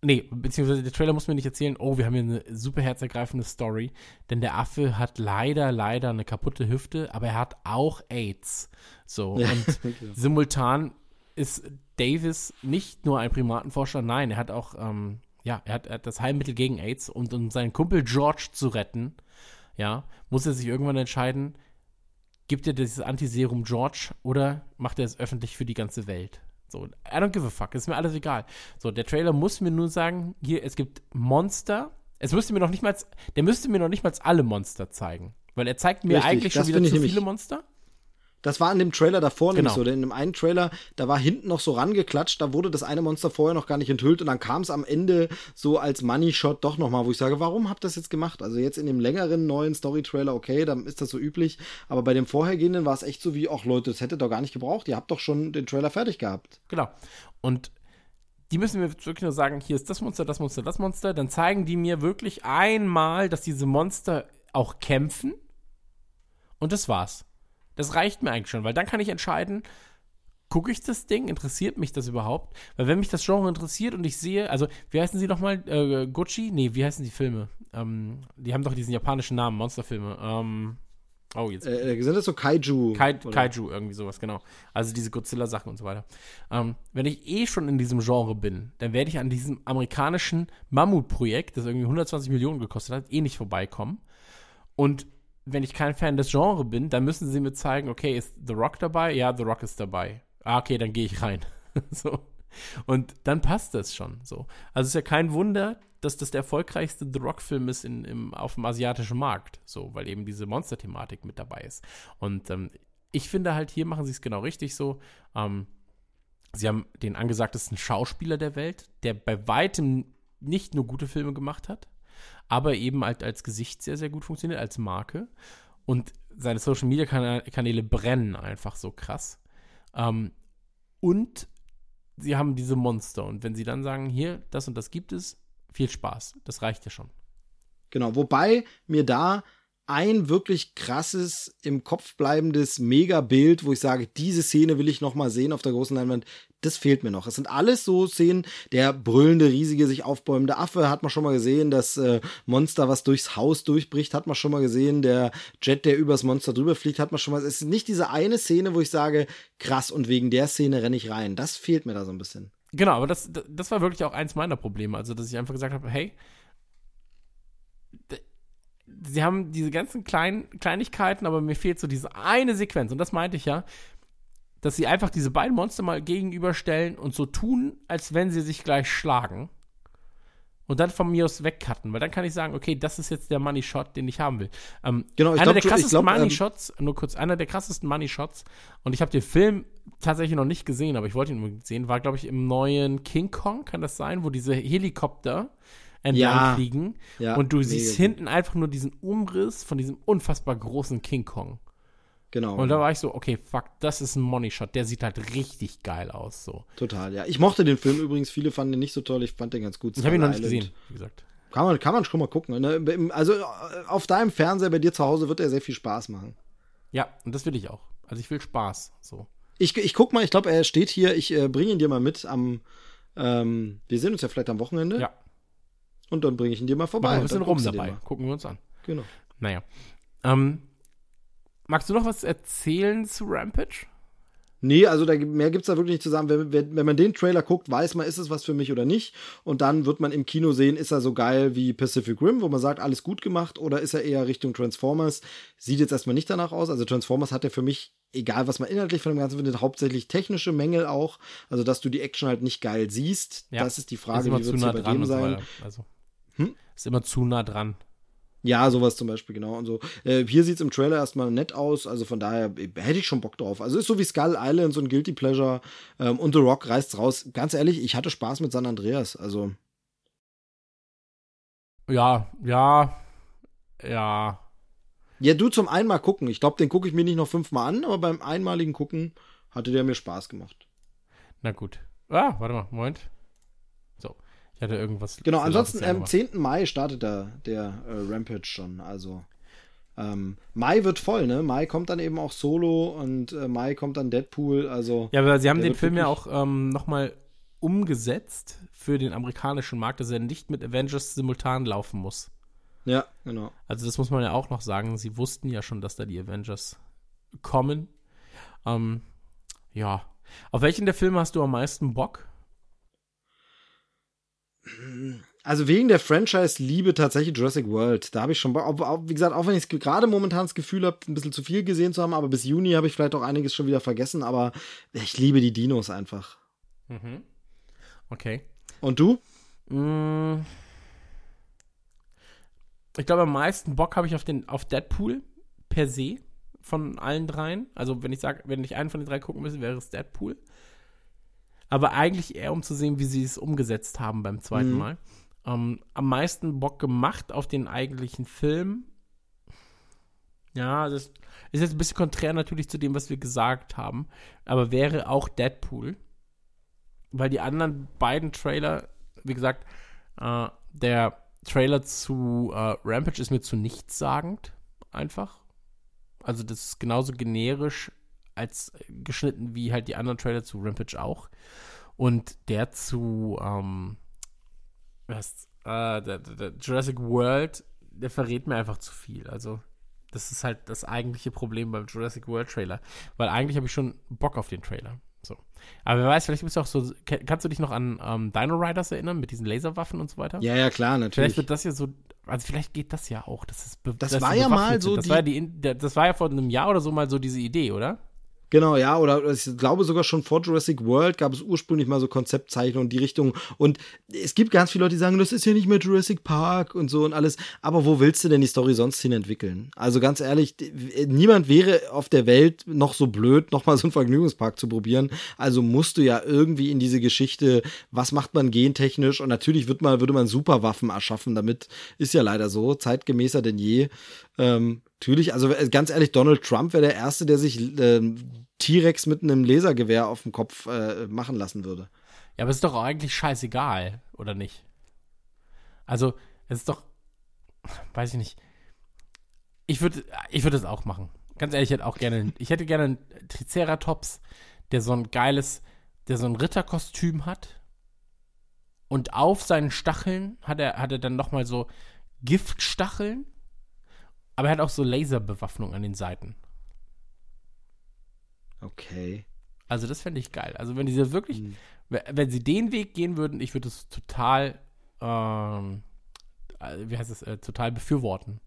Nee, beziehungsweise der Trailer muss mir nicht erzählen, oh, wir haben hier eine super herzergreifende Story, denn der Affe hat leider, leider eine kaputte Hüfte, aber er hat auch AIDS. So, Ja, und genau. simultan ist Davis nicht nur ein Primatenforscher, nein, er hat auch, ähm, ja, er hat, er hat das Heilmittel gegen AIDS und um seinen Kumpel George zu retten, ja, muss er sich irgendwann entscheiden, gibt er dieses Antiserum George oder macht er es öffentlich für die ganze Welt? So, I don't give a fuck, ist mir alles egal. So, der Trailer muss mir nur sagen, hier, es gibt Monster. Es müsste mir noch nicht mal, der müsste mir noch nicht mal alle Monster zeigen. Weil er zeigt mir Richtig, eigentlich schon wieder zu viele Monster. Das war in dem Trailer davor Genau. so, denn in dem einen Trailer, da war hinten noch so rangeklatscht, da wurde das eine Monster vorher noch gar nicht enthüllt und dann kam es am Ende so als Money Shot doch nochmal, wo ich sage, warum habt ihr das jetzt gemacht? Also jetzt in dem längeren neuen Story-Trailer, okay, dann ist das so üblich, aber bei dem vorhergehenden war es echt so wie, ach Leute, das hättet ihr doch gar nicht gebraucht, ihr habt doch schon den Trailer fertig gehabt. Genau. Und die müssen mir wirklich nur sagen, hier ist das Monster, das Monster, das Monster. Dann zeigen die mir wirklich einmal, dass diese Monster auch kämpfen. Und das war's. Das reicht mir eigentlich schon, weil dann kann ich entscheiden, gucke ich das Ding, interessiert mich das überhaupt? Weil wenn mich das Genre interessiert und ich sehe, also wie heißen sie nochmal? Äh, Gucci? Nee, wie heißen die Filme? Ähm, die haben doch diesen japanischen Namen, Monsterfilme. Ähm, oh, jetzt Äh, sind das so Kaiju? Kai? Kaiju, irgendwie sowas, genau. Also diese Godzilla-Sachen und so weiter. Ähm, wenn ich eh schon in diesem Genre bin, dann werde ich an diesem amerikanischen Mammutprojekt, das irgendwie 120 Millionen gekostet hat, eh nicht vorbeikommen. Und wenn ich kein Fan des Genres bin, dann müssen sie mir zeigen, okay, ist The Rock dabei? Ja, The Rock ist dabei. Ah, okay, dann gehe ich rein. so. Und dann passt das schon so. Also es ist ja kein Wunder, dass das der erfolgreichste The Rock-Film ist in, im, auf dem asiatischen Markt. So, weil eben diese Monster-Thematik mit dabei ist. Und ähm, ich finde halt, hier machen sie es genau richtig so. Ähm, sie haben den angesagtesten Schauspieler der Welt, der bei weitem nicht nur gute Filme gemacht hat, aber eben halt als Gesicht sehr, sehr gut funktioniert, als Marke. Und seine Social Media Kanäle brennen einfach so krass. Ähm, und sie haben diese Monster. Und wenn sie dann sagen, hier, das und das gibt es, viel Spaß. Das reicht ja schon. Genau, wobei mir da ein wirklich krasses, im Kopf bleibendes Mega-Bild, wo ich sage, diese Szene will ich noch mal sehen auf der großen Leinwand, das fehlt mir noch. Es sind alles so Szenen, der brüllende, riesige, sich aufbäumende Affe hat man schon mal gesehen, das äh, Monster, was durchs Haus durchbricht, hat man schon mal gesehen, der Jet, der übers Monster drüber fliegt, hat man schon mal, es ist nicht diese eine Szene, wo ich sage, krass, und wegen der Szene renne ich rein. Das fehlt mir da so ein bisschen. Genau, aber das, das war wirklich auch eins meiner Probleme. Also, dass ich einfach gesagt habe, hey, sie haben diese ganzen kleinen Kleinigkeiten, aber mir fehlt so diese eine Sequenz. Und das meinte ich ja, dass sie einfach diese beiden Monster mal gegenüberstellen und so tun, als wenn sie sich gleich schlagen. Und dann von mir aus wegcutten, weil dann kann ich sagen, okay, das ist jetzt der Money Shot, den ich haben will. Ähm, Genau, ich einer glaub, der krassesten glaub, ähm, Money Shots, nur kurz, einer der krassesten Money Shots, und ich habe den Film tatsächlich noch nicht gesehen, aber ich wollte ihn unbedingt sehen, war, glaube ich, im neuen King Kong, kann das sein, wo diese Helikopter entlang Ja. fliegen Ja, und du siehst hinten einfach nur diesen Umriss von diesem unfassbar großen King Kong. Genau. Und da war ich so, okay, fuck, das ist ein Money Shot, der sieht halt richtig geil aus, so. Total, ja. Ich mochte den Film übrigens, viele fanden den nicht so toll, ich fand den ganz gut. Ich habe ihn noch nicht Island. gesehen, wie gesagt. Kann man, kann man schon mal gucken. Ne? Also auf deinem Fernseher bei dir zu Hause wird er sehr viel Spaß machen. Ja, und das will ich auch. Also ich will Spaß. So. Ich, ich guck mal, ich glaube, er steht hier, ich äh, bringe ihn dir mal mit am, ähm, wir sehen uns ja vielleicht am Wochenende. Ja. Und dann bringe ich ihn dir mal vorbei. Machen wir ein bisschen rum dabei. Gucken wir uns an. Genau. Naja. Ähm, magst du noch was erzählen zu Rampage? Nee, also da, mehr gibt's da wirklich nicht zu sagen. Wenn, wenn, wenn man den Trailer guckt, weiß man, ist es was für mich oder nicht. Und dann wird man im Kino sehen, ist er so geil wie Pacific Rim, wo man sagt, alles gut gemacht, oder ist er eher Richtung Transformers? Sieht jetzt erstmal nicht danach aus. Also Transformers hat ja für mich, egal was man inhaltlich von dem Ganzen findet, hauptsächlich technische Mängel auch. Also, dass du die Action halt nicht geil siehst. Ja. Das ist die ist Frage, immer wie wird nah bei dem so sein. weiter. Also, Hm? Ist immer zu nah dran. Ja, sowas zum Beispiel, genau. Und so. Äh, hier sieht's im Trailer erstmal nett aus, also von daher äh, hätte ich schon Bock drauf. Also ist so wie Skull Island, so ein Guilty Pleasure. Ähm, und The Rock reißt's raus. Ganz ehrlich, ich hatte Spaß mit San Andreas. Also, Ja, ja, ja. Ja, du zum einmal gucken. Ich glaube, den gucke ich mir nicht noch fünfmal an, aber beim einmaligen Gucken hatte der mir Spaß gemacht. Na gut. Ah, warte mal, Moment. So, ich hatte irgendwas. Genau, ansonsten am Januar. 10. Mai startet der, der äh, Rampage schon. Also ähm, Mai wird voll, ne? Mai kommt dann eben auch Solo und äh, Mai kommt dann Deadpool. Also Ja, aber sie haben den Film ja auch ähm, nochmal umgesetzt für den amerikanischen Markt, dass er nicht mit Avengers simultan laufen muss. Ja, genau. Also das muss man ja auch noch sagen. Sie wussten ja schon, dass da die Avengers kommen. Ähm, ja. Auf welchen der Filme hast du am meisten Bock? Also wegen der Franchise-Liebe tatsächlich Jurassic World. Da habe ich schon, Bock- wie gesagt, auch wenn ich gerade momentan das Gefühl habe, ein bisschen zu viel gesehen zu haben, aber bis Juni habe ich vielleicht auch einiges schon wieder vergessen, aber ich liebe die Dinos einfach. Okay. Und du? Mm. Ich glaube, am meisten Bock habe ich auf den auf Deadpool per se von allen dreien. Also wenn ich sage, wenn ich einen von den drei gucken müsste, wäre es Deadpool. Aber eigentlich eher, um zu sehen, wie sie es umgesetzt haben beim zweiten Mhm. Mal. Ähm, am meisten Bock gemacht auf den eigentlichen Film. Ja, das ist jetzt ein bisschen konträr natürlich zu dem, was wir gesagt haben. Aber wäre auch Deadpool. Weil die anderen beiden Trailer, wie gesagt, äh, der Trailer zu äh, Rampage ist mir zu nichtssagend, einfach. Also das ist genauso generisch als geschnitten wie halt die anderen Trailer zu Rampage auch. Und der zu ähm, was, äh, der, der, Jurassic World, der verrät mir einfach zu viel. Also das ist halt das eigentliche Problem beim Jurassic World Trailer. Weil eigentlich habe ich schon Bock auf den Trailer. So. Aber wer weiß, vielleicht bist du auch so. Kannst du dich noch an ähm, Dino Riders erinnern mit diesen Laserwaffen und so weiter? Ja, ja, klar, Vielleicht natürlich. wird das ja so. Also vielleicht geht das ja auch. Das, ist Das dass war ja mal so. Das die- war, ja die, das war ja vor einem Jahr oder so mal so diese Idee, oder? Genau, ja, oder ich glaube sogar schon vor Jurassic World gab es ursprünglich mal so Konzeptzeichnungen in die Richtung. Und es gibt ganz viele Leute, die sagen, das ist ja nicht mehr Jurassic Park und so und alles. Aber wo willst du denn die Story sonst hin entwickeln? Also ganz ehrlich, niemand wäre auf der Welt noch so blöd, nochmal so einen Vergnügungspark zu probieren. Also musst du ja irgendwie in diese Geschichte, was macht man gentechnisch? Und natürlich wird man, würde man Superwaffen erschaffen. Damit ist ja leider so, zeitgemäßer denn je. Ähm, natürlich, also äh, ganz ehrlich, Donald Trump wäre der Erste, der sich ähm, T-Rex mit einem Lasergewehr auf dem Kopf äh, machen lassen würde. Ja, aber es ist doch eigentlich scheißegal, oder nicht? Also, es ist doch. Weiß ich nicht. Ich würde ich würde es auch machen. Ganz ehrlich, ich hätte auch gerne. Ich hätte gerne einen Triceratops, der so ein geiles, der so ein Ritterkostüm hat. Und auf seinen Stacheln hat er, hat er dann nochmal so Giftstacheln. Aber er hat auch so Laserbewaffnung an den Seiten. Okay. Also das fände ich geil. Also wenn diese wirklich, Mhm. we- wenn sie den Weg gehen würden, ich würde es total, ähm, äh, wie heißt es, äh, total befürworten.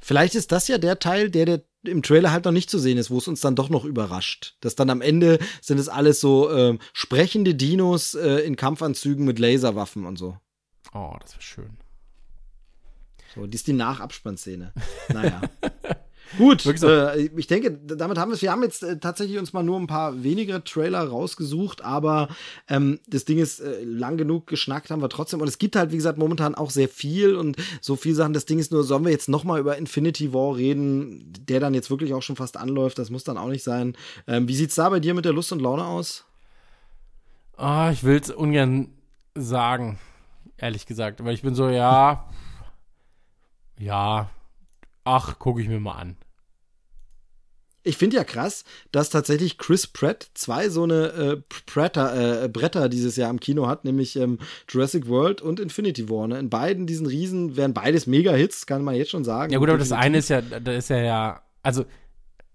Vielleicht ist das ja der Teil, der, der im Trailer halt noch nicht zu sehen ist, wo es uns dann doch noch überrascht. Dass dann am Ende sind es alles so ähm, sprechende Dinos äh, in Kampfanzügen mit Laserwaffen und so. Oh, das wäre schön. So, die ist die Nachabspannszene. Naja. Gut, so. äh, ich denke, damit haben wir es. Wir haben jetzt äh, tatsächlich uns mal nur ein paar weniger Trailer rausgesucht, aber ähm, das Ding ist äh, lang genug geschnackt haben wir trotzdem. Und es gibt halt, wie gesagt, momentan auch sehr viel und so viel Sachen. Das Ding ist nur, sollen wir jetzt noch mal über Infinity War reden, der dann jetzt wirklich auch schon fast anläuft? Das muss dann auch nicht sein. Ähm, wie sieht's da bei dir mit der Lust und Laune aus? Ah, ich will es ungern sagen, ehrlich gesagt. Aber ich bin so, ja, ja, ach, gucke ich mir mal an. Ich finde ja krass, dass tatsächlich Chris Pratt zwei so eine äh, Pratter, äh, Bretter dieses Jahr im Kino hat, nämlich ähm, Jurassic World und Infinity War. Ne? In beiden diesen Riesen wären beides Mega-Hits, kann man jetzt schon sagen. Ja gut, aber das eine ist ja, da ist ja ja, also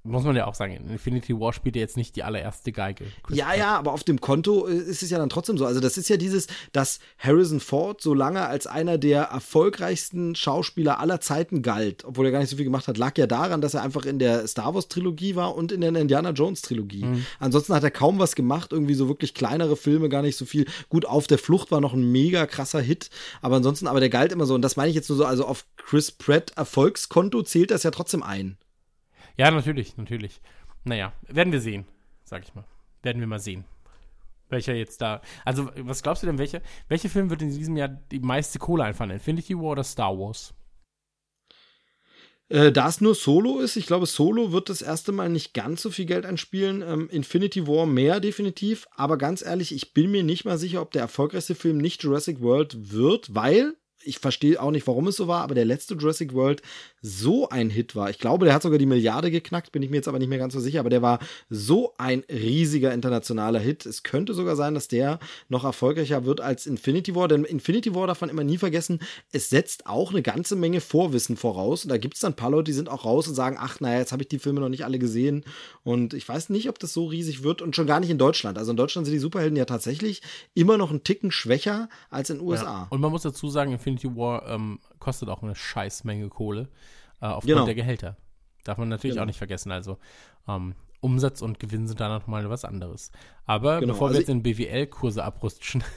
muss man ja auch sagen, in Infinity War spielt er jetzt nicht die allererste Geige. Chris Ja, Pratt. ja, aber auf dem Konto äh, ist es ja dann trotzdem so. Also das ist ja dieses, dass Harrison Ford so lange als einer der erfolgreichsten Schauspieler aller Zeiten galt, obwohl er gar nicht so viel gemacht hat, lag ja daran, dass er einfach in der Star Wars Trilogie war und in der Indiana Jones Trilogie. Ansonsten hat er kaum was gemacht, irgendwie so wirklich kleinere Filme, gar nicht so viel. Gut, auf der Flucht war noch ein mega krasser Hit, aber ansonsten, aber der galt immer so. Und das meine ich jetzt nur so, also auf Chris Pratt Erfolgskonto zählt das ja trotzdem ein. Ja, natürlich, natürlich. Naja, werden wir sehen, sag ich mal. Werden wir mal sehen. Welcher jetzt da. Also, was glaubst du denn, welcher, welcher Film wird in diesem Jahr die meiste Kohle einfahren? Infinity War oder Star Wars? Äh, da es nur Solo ist, ich glaube, Solo wird das erste Mal nicht ganz so viel Geld einspielen. Ähm, Infinity War mehr definitiv. Aber ganz ehrlich, ich bin mir nicht mal sicher, ob der erfolgreichste Film nicht Jurassic World wird, weil ich verstehe auch nicht, warum es so war, aber der letzte Jurassic World so ein Hit war. Ich glaube, der hat sogar die Milliarde geknackt, bin ich mir jetzt aber nicht mehr ganz so sicher, aber der war so ein riesiger internationaler Hit. Es könnte sogar sein, dass der noch erfolgreicher wird als Infinity War, denn Infinity War darf man immer nie vergessen, es setzt auch eine ganze Menge Vorwissen voraus und da gibt es dann ein paar Leute, die sind auch raus und sagen, ach naja, jetzt habe ich die Filme noch nicht alle gesehen und ich weiß nicht, ob das so riesig wird und schon gar nicht in Deutschland. Also in Deutschland sind die Superhelden ja tatsächlich immer noch einen Ticken schwächer als in den USA. Und man muss dazu sagen, Infinity War ähm, kostet auch eine Scheißmenge Kohle äh, aufgrund Genau. der Gehälter. Darf man natürlich Genau. auch nicht vergessen. Also ähm, Umsatz und Gewinn sind da noch mal was anderes. Aber Genau, bevor wir also jetzt in BWL-Kurse abrutschen,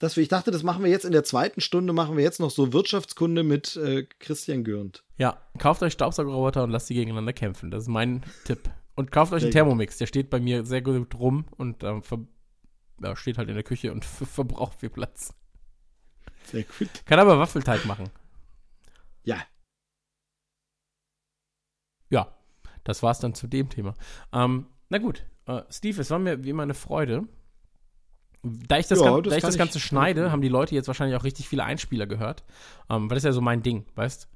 Das, ich dachte, das machen wir jetzt in der zweiten Stunde, machen wir jetzt noch so Wirtschaftskunde mit äh, Christian Gürnt. ja, kauft euch Staubsaugerroboter und lasst die gegeneinander kämpfen. Das ist mein Tipp. Und kauft euch einen. Thermomix. Der steht bei mir sehr gut rum und ver ja, steht halt in der Küche und verbraucht viel Platz. Sehr gut. Kann aber Waffelteig machen. Ja. Ja, das war's dann zu dem Thema. Ähm, na gut, äh, Steve, es war mir wie immer eine Freude. Da ich das, Ja, das da ich das Ganze ich- schneide, haben die Leute jetzt wahrscheinlich auch richtig viele Einspieler gehört. Ähm, weil das ist ja so mein Ding, weißt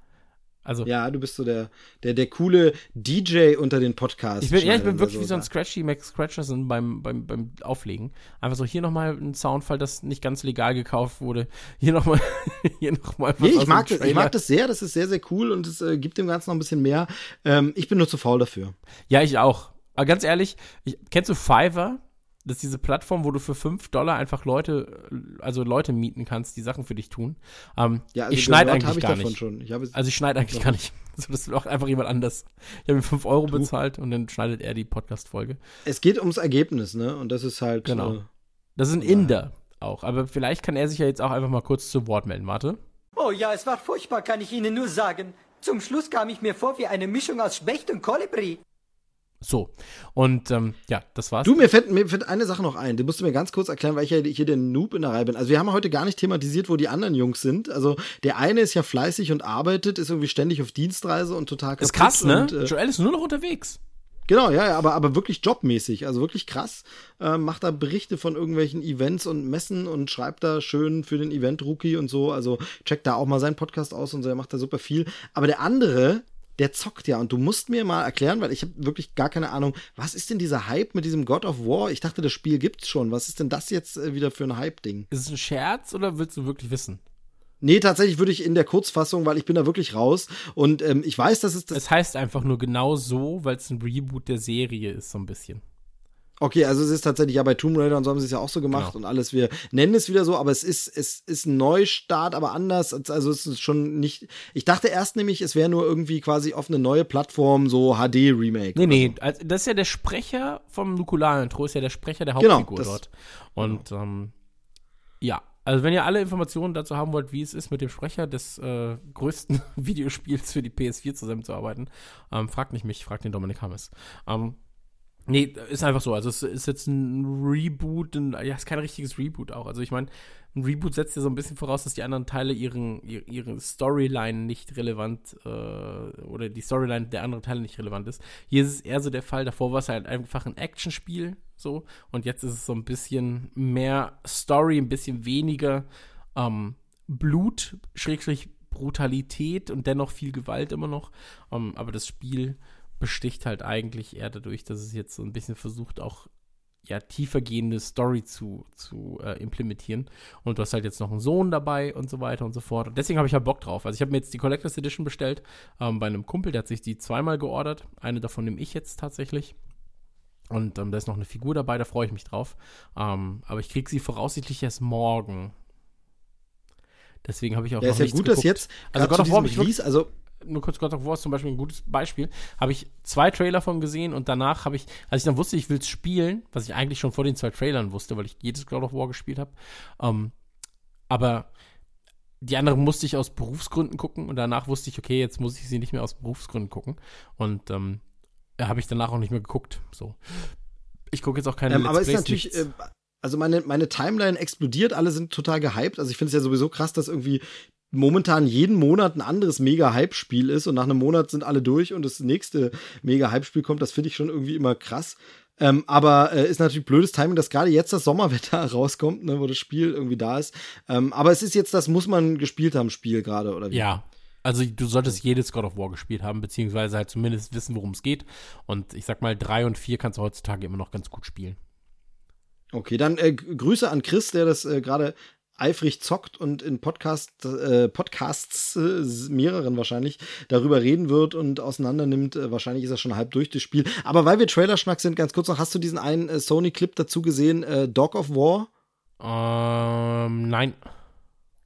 Also, Ja, du bist so der, der, der coole DJ unter den Podcasts. ich bin, ja, ich bin wirklich der wie so ein Scratchy Max Scratcherson beim, beim, beim Auflegen. Einfach so, hier nochmal ein Soundfall, das nicht ganz legal gekauft wurde. Hier nochmal, hier nochmal Nee, aus ich mag, das, ich mag das sehr, das ist sehr, sehr cool und es äh, gibt dem Ganzen noch ein bisschen mehr. Ähm, ich bin nur zu faul dafür. Ja, ich auch. Aber ganz ehrlich, ich, kennst du Fiverr? Das ist diese Plattform, wo du für 5 Dollar einfach Leute, also Leute mieten kannst, die Sachen für dich tun. Ähm, Ja, also ich schneide eigentlich ich gar davon nicht. schon. Ich Also ich schneide eigentlich gar nicht. So, das will auch einfach jemand anders. Ich habe ihm 5 Euro bezahlt und dann schneidet er die Podcast-Folge. es geht ums Ergebnis, ne? Und das ist halt. Genau. Äh, Das ist ein Inder auch. Aber vielleicht kann er sich ja jetzt auch einfach mal kurz zu Wort melden. Warte. Oh ja, es war furchtbar, kann ich Ihnen nur sagen. Zum Schluss kam ich mir vor wie eine Mischung aus Specht und Kolibri. So. Und ähm, ja, das war's. Du, mir fällt, mir fällt eine Sache noch ein. Die musst du mir ganz kurz erklären, weil ich ja hier der Noob in der Reihe bin. Also wir haben heute gar nicht thematisiert, wo die anderen Jungs sind. Also der eine ist ja fleißig und arbeitet, ist irgendwie ständig auf Dienstreise und total ist kaputt krass, ne? Und, äh, Joel ist nur noch unterwegs. Genau, ja, ja, aber, aber wirklich jobmäßig, also wirklich krass. Ähm, macht da Berichte von irgendwelchen Events und Messen und schreibt da schön für den Event-Rookie und so. Also checkt da auch mal seinen Podcast aus und so, er macht da super viel. Aber der andere, der zockt ja und du musst mir mal erklären, weil ich habe wirklich gar keine Ahnung, was ist denn dieser Hype mit diesem God of War? Ich dachte, das Spiel gibt's schon. Was ist denn das jetzt äh, wieder für ein Hype-Ding? Ist es ein Scherz oder willst du wirklich wissen? Nee, tatsächlich würde ich in der Kurzfassung, weil ich bin da wirklich raus und ähm, ich weiß, dass es das Es heißt einfach nur genau so, weil es ein Reboot der Serie ist, so ein bisschen. Okay, also es ist tatsächlich ja bei Tomb Raider und so haben sie es ja auch so gemacht Genau. und alles. Wir nennen es wieder so, aber es ist es ist ein Neustart, aber anders. Also es ist schon nicht. Ich dachte erst nämlich, es wäre nur irgendwie quasi auf eine neue Plattform so HD Remake. Nee, nee, also das ist ja der Sprecher vom Nukular-Intro, ist ja der Sprecher der Genau, Hauptfigur das- dort. Und ähm, ja, also wenn ihr alle Informationen dazu haben wollt, wie es ist, mit dem Sprecher des äh, größten Videospiels für die PS4 zusammenzuarbeiten, ähm, fragt nicht mich, fragt den Dominik Hammes. Ähm, nee, ist einfach so. Also es ist jetzt ein Reboot, ein, ja, ist kein richtiges Reboot auch. Also ich meine, ein Reboot setzt ja so ein bisschen voraus, dass die anderen Teile ihren, ihre, Storyline nicht relevant äh, oder die Storyline der anderen Teile nicht relevant ist. Hier ist es eher so der Fall, davor war es halt einfach ein Actionspiel so und jetzt ist es so ein bisschen mehr Story, ein bisschen weniger ähm, Blut, Schrägstrich Brutalität und dennoch viel Gewalt immer noch. Ähm, aber das Spiel besticht halt eigentlich eher dadurch, dass es jetzt so ein bisschen versucht, auch ja, tiefergehende Story zu, zu äh, implementieren. Und du hast halt jetzt noch einen Sohn dabei und so weiter und so fort. Und deswegen habe ich halt Bock drauf. Also ich habe mir jetzt die Collectors Edition bestellt ähm, bei einem Kumpel, der hat sich die zweimal geordert. Eine davon nehme ich jetzt tatsächlich. Und ähm, da ist noch eine Figur dabei, da freue ich mich drauf. Ähm, aber ich kriege sie voraussichtlich erst morgen. Deswegen habe ich auch Ja, noch ist ja gut, dass geguckt. jetzt Also God of War ich wirklich- also nur kurz God of War ist zum Beispiel ein gutes Beispiel. Habe ich zwei Trailer von gesehen und danach habe ich, als ich dann wusste, ich will es spielen, was ich eigentlich schon vor den zwei Trailern wusste, weil ich jedes God of War gespielt habe. Ähm, aber die anderen musste ich aus Berufsgründen gucken und danach wusste ich, okay, jetzt muss ich sie nicht mehr aus Berufsgründen gucken. Und ähm, habe ich danach auch nicht mehr geguckt. So. Ich gucke jetzt auch keine Ähm, Let's aber ist Plays, natürlich, nichts. äh, also meine, meine Timeline explodiert, alle sind total gehypt. Also ich finde es ja sowieso krass, dass irgendwie momentan jeden Monat ein anderes Mega-Hype-Spiel ist und nach einem Monat sind alle durch und das nächste Mega-Hype-Spiel kommt. Das finde ich schon irgendwie immer krass. Ähm, aber äh, ist natürlich blödes Timing, dass gerade jetzt das Sommerwetter rauskommt, ne, wo das Spiel irgendwie da ist. Ähm, aber es ist jetzt, das muss man gespielt haben, Spiel gerade, oder wie? Ja. Also du solltest jedes God of War gespielt haben, beziehungsweise halt zumindest wissen, worum es geht. Und ich sag mal, drei und vier kannst du heutzutage immer noch ganz gut spielen. Okay, dann äh, Grüße an Chris, der das äh, gerade eifrig zockt und in Podcast, äh, Podcasts, äh, mehreren wahrscheinlich, darüber reden wird und auseinander nimmt. Äh, wahrscheinlich ist er schon halb durch das Spiel. Aber weil wir Trailerschnack sind, ganz kurz noch, hast du diesen einen äh, Sony-Clip dazu gesehen, äh, Dog of War? Ähm, nein.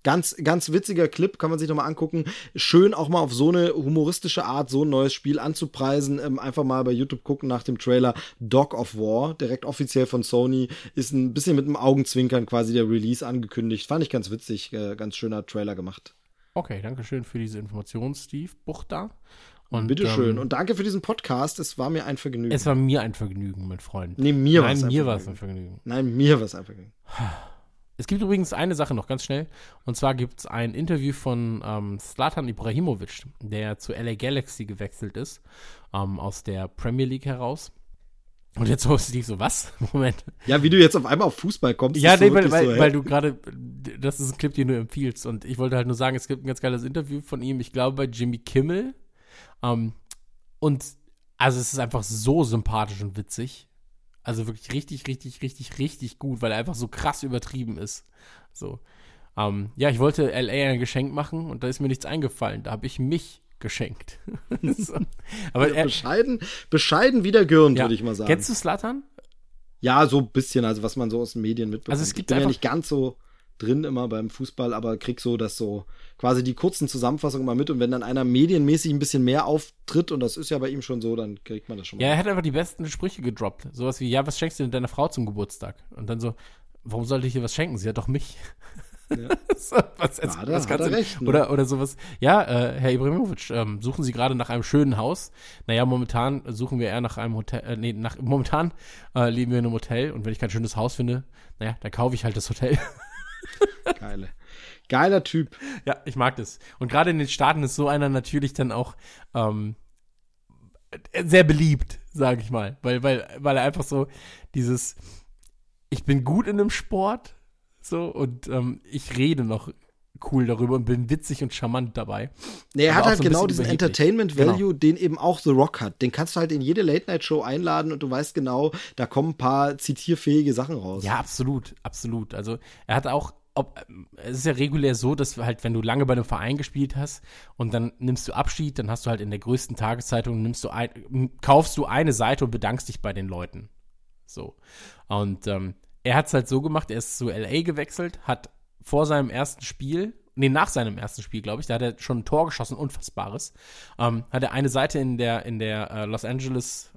Ganz, ganz witziger Clip, kann man sich nochmal angucken. Schön auch mal auf so eine humoristische Art, so ein neues Spiel anzupreisen. Ähm, einfach mal bei YouTube gucken nach dem Trailer Dog of War, direkt offiziell von Sony. Ist ein bisschen mit einem Augenzwinkern quasi der Release angekündigt. Fand ich ganz witzig, äh, ganz schöner Trailer gemacht. Okay, danke schön für diese Information, Steve Buchter. Und, Bitteschön. ähm, Und danke für diesen Podcast. Es war mir ein Vergnügen. es war mir ein Vergnügen, mein Freund. nee, mir war Nein, es ein mir war es ein. Vergnügen. Nein, mir war es ein Vergnügen. Es gibt übrigens eine Sache noch ganz schnell. Und zwar gibt es ein Interview von ähm, Ibrahimovic, der zu LA Galaxy gewechselt ist, ähm, aus der Premier League heraus. Und jetzt so Steve so, was? Moment. Ja, wie du jetzt auf einmal auf Fußball kommst. Ja, ist so nee, weil, weil, so, weil du gerade, das ist ein Clip, den du empfiehlst. Und ich wollte halt nur sagen, es gibt ein ganz geiles Interview von ihm, ich glaube bei Jimmy Kimmel. Ähm, und also es ist einfach so sympathisch und witzig. Also wirklich richtig, richtig, richtig, richtig gut, weil er einfach so krass übertrieben ist. So. Ähm, ja, ich wollte LA ein Geschenk machen und da ist mir nichts eingefallen. Da habe ich mich geschenkt. so. Aber er, bescheiden, bescheiden wie der Gürn, ja. würde ich mal sagen. Kennst du Slatan? Ja, so ein bisschen, also was man so aus den Medien mitbekommt. Also es gibt ich bin ja einfach- nicht ganz so drin immer beim Fußball, aber krieg so das so quasi die kurzen Zusammenfassungen immer mit und wenn dann einer medienmäßig ein bisschen mehr auftritt und das ist ja bei ihm schon so, dann kriegt man das schon mal. Ja, er hat einfach die besten Sprüche gedroppt. Sowas wie, ja, was schenkst du denn deiner Frau zum Geburtstag? Und dann so, warum sollte ich ihr was schenken? Sie hat doch mich. so, was, Ja, da was hat kannst du- recht, ne? Oder, oder sowas, ja, äh, Herr Ibrahimovic, ähm, suchen Sie gerade nach einem schönen Haus? Naja, momentan suchen wir eher nach einem Hotel, äh, nee, nach, momentan äh, leben wir in einem Hotel und wenn ich kein schönes Haus finde, naja, dann kaufe ich halt das Hotel. Geile. Geiler Typ. Ja, ich mag das. Und gerade in den Staaten ist so einer natürlich dann auch ähm, sehr beliebt, sage ich mal. Weil, weil, weil er einfach so dieses, ich bin gut in einem Sport, so, und ähm, ich rede noch cool darüber und bin witzig und charmant dabei. Nee, er Aber hat halt so genau diesen. Entertainment Genau. Value, den eben auch The Rock hat. Den kannst du halt in jede Late-Night-Show einladen und du weißt genau, da kommen ein paar zitierfähige Sachen raus. Ja, absolut, absolut. Also er hat auch, ob, es ist ja regulär so, dass halt, wenn du lange bei einem Verein gespielt hast und dann nimmst du Abschied, dann hast du halt in der größten Tageszeitung, nimmst du ein, kaufst du eine Seite und bedankst dich bei den Leuten. So. Und ähm, er hat es halt so gemacht, er ist zu LA gewechselt, hat vor seinem ersten Spiel, nee, nach seinem ersten Spiel, glaube ich, da hat er schon ein Tor geschossen, unfassbares. Ähm, hat er eine Seite in der, in der äh, Los Angeles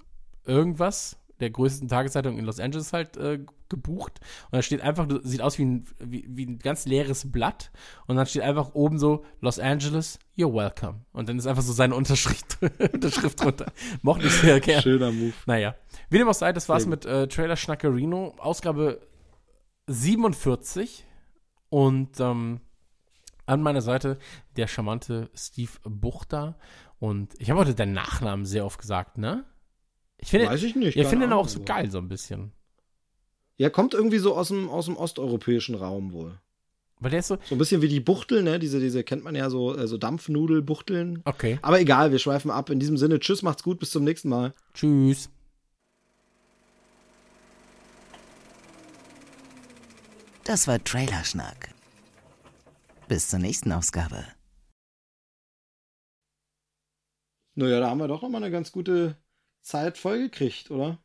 irgendwas, der größten Tageszeitung in Los Angeles halt äh, gebucht. Und da steht einfach, sieht aus wie ein, wie, wie ein ganz leeres Blatt. Und dann steht einfach oben so, Los Angeles, you're welcome. Und dann ist einfach so seine Unterschrift, Unterschrift drunter. Mochte ich sehr gerne. Schöner Move. Naja. Wie dem auch sei, das war's Sehr mit äh, Trailer Schnackerino, Ausgabe 47. Und ähm, an meiner Seite der charmante Steve Buchter. Und ich habe heute deinen Nachnamen sehr oft gesagt, ne? Ich finde, Weiß ich nicht. ich finde ihn auch so geil, so ein bisschen. Ja, kommt irgendwie so aus dem, aus dem osteuropäischen Raum wohl. Weil der ist so. So ein bisschen wie die Buchtel, ne? Diese, diese kennt man ja so, äh, so Dampfnudelbuchteln. Okay. Aber egal, wir schweifen ab. In diesem Sinne, tschüss, macht's gut, bis zum nächsten Mal. Tschüss. Das war Trailerschnack. Bis zur nächsten Ausgabe. Naja, da haben wir doch noch mal eine ganz gute Zeit vollgekriegt, oder?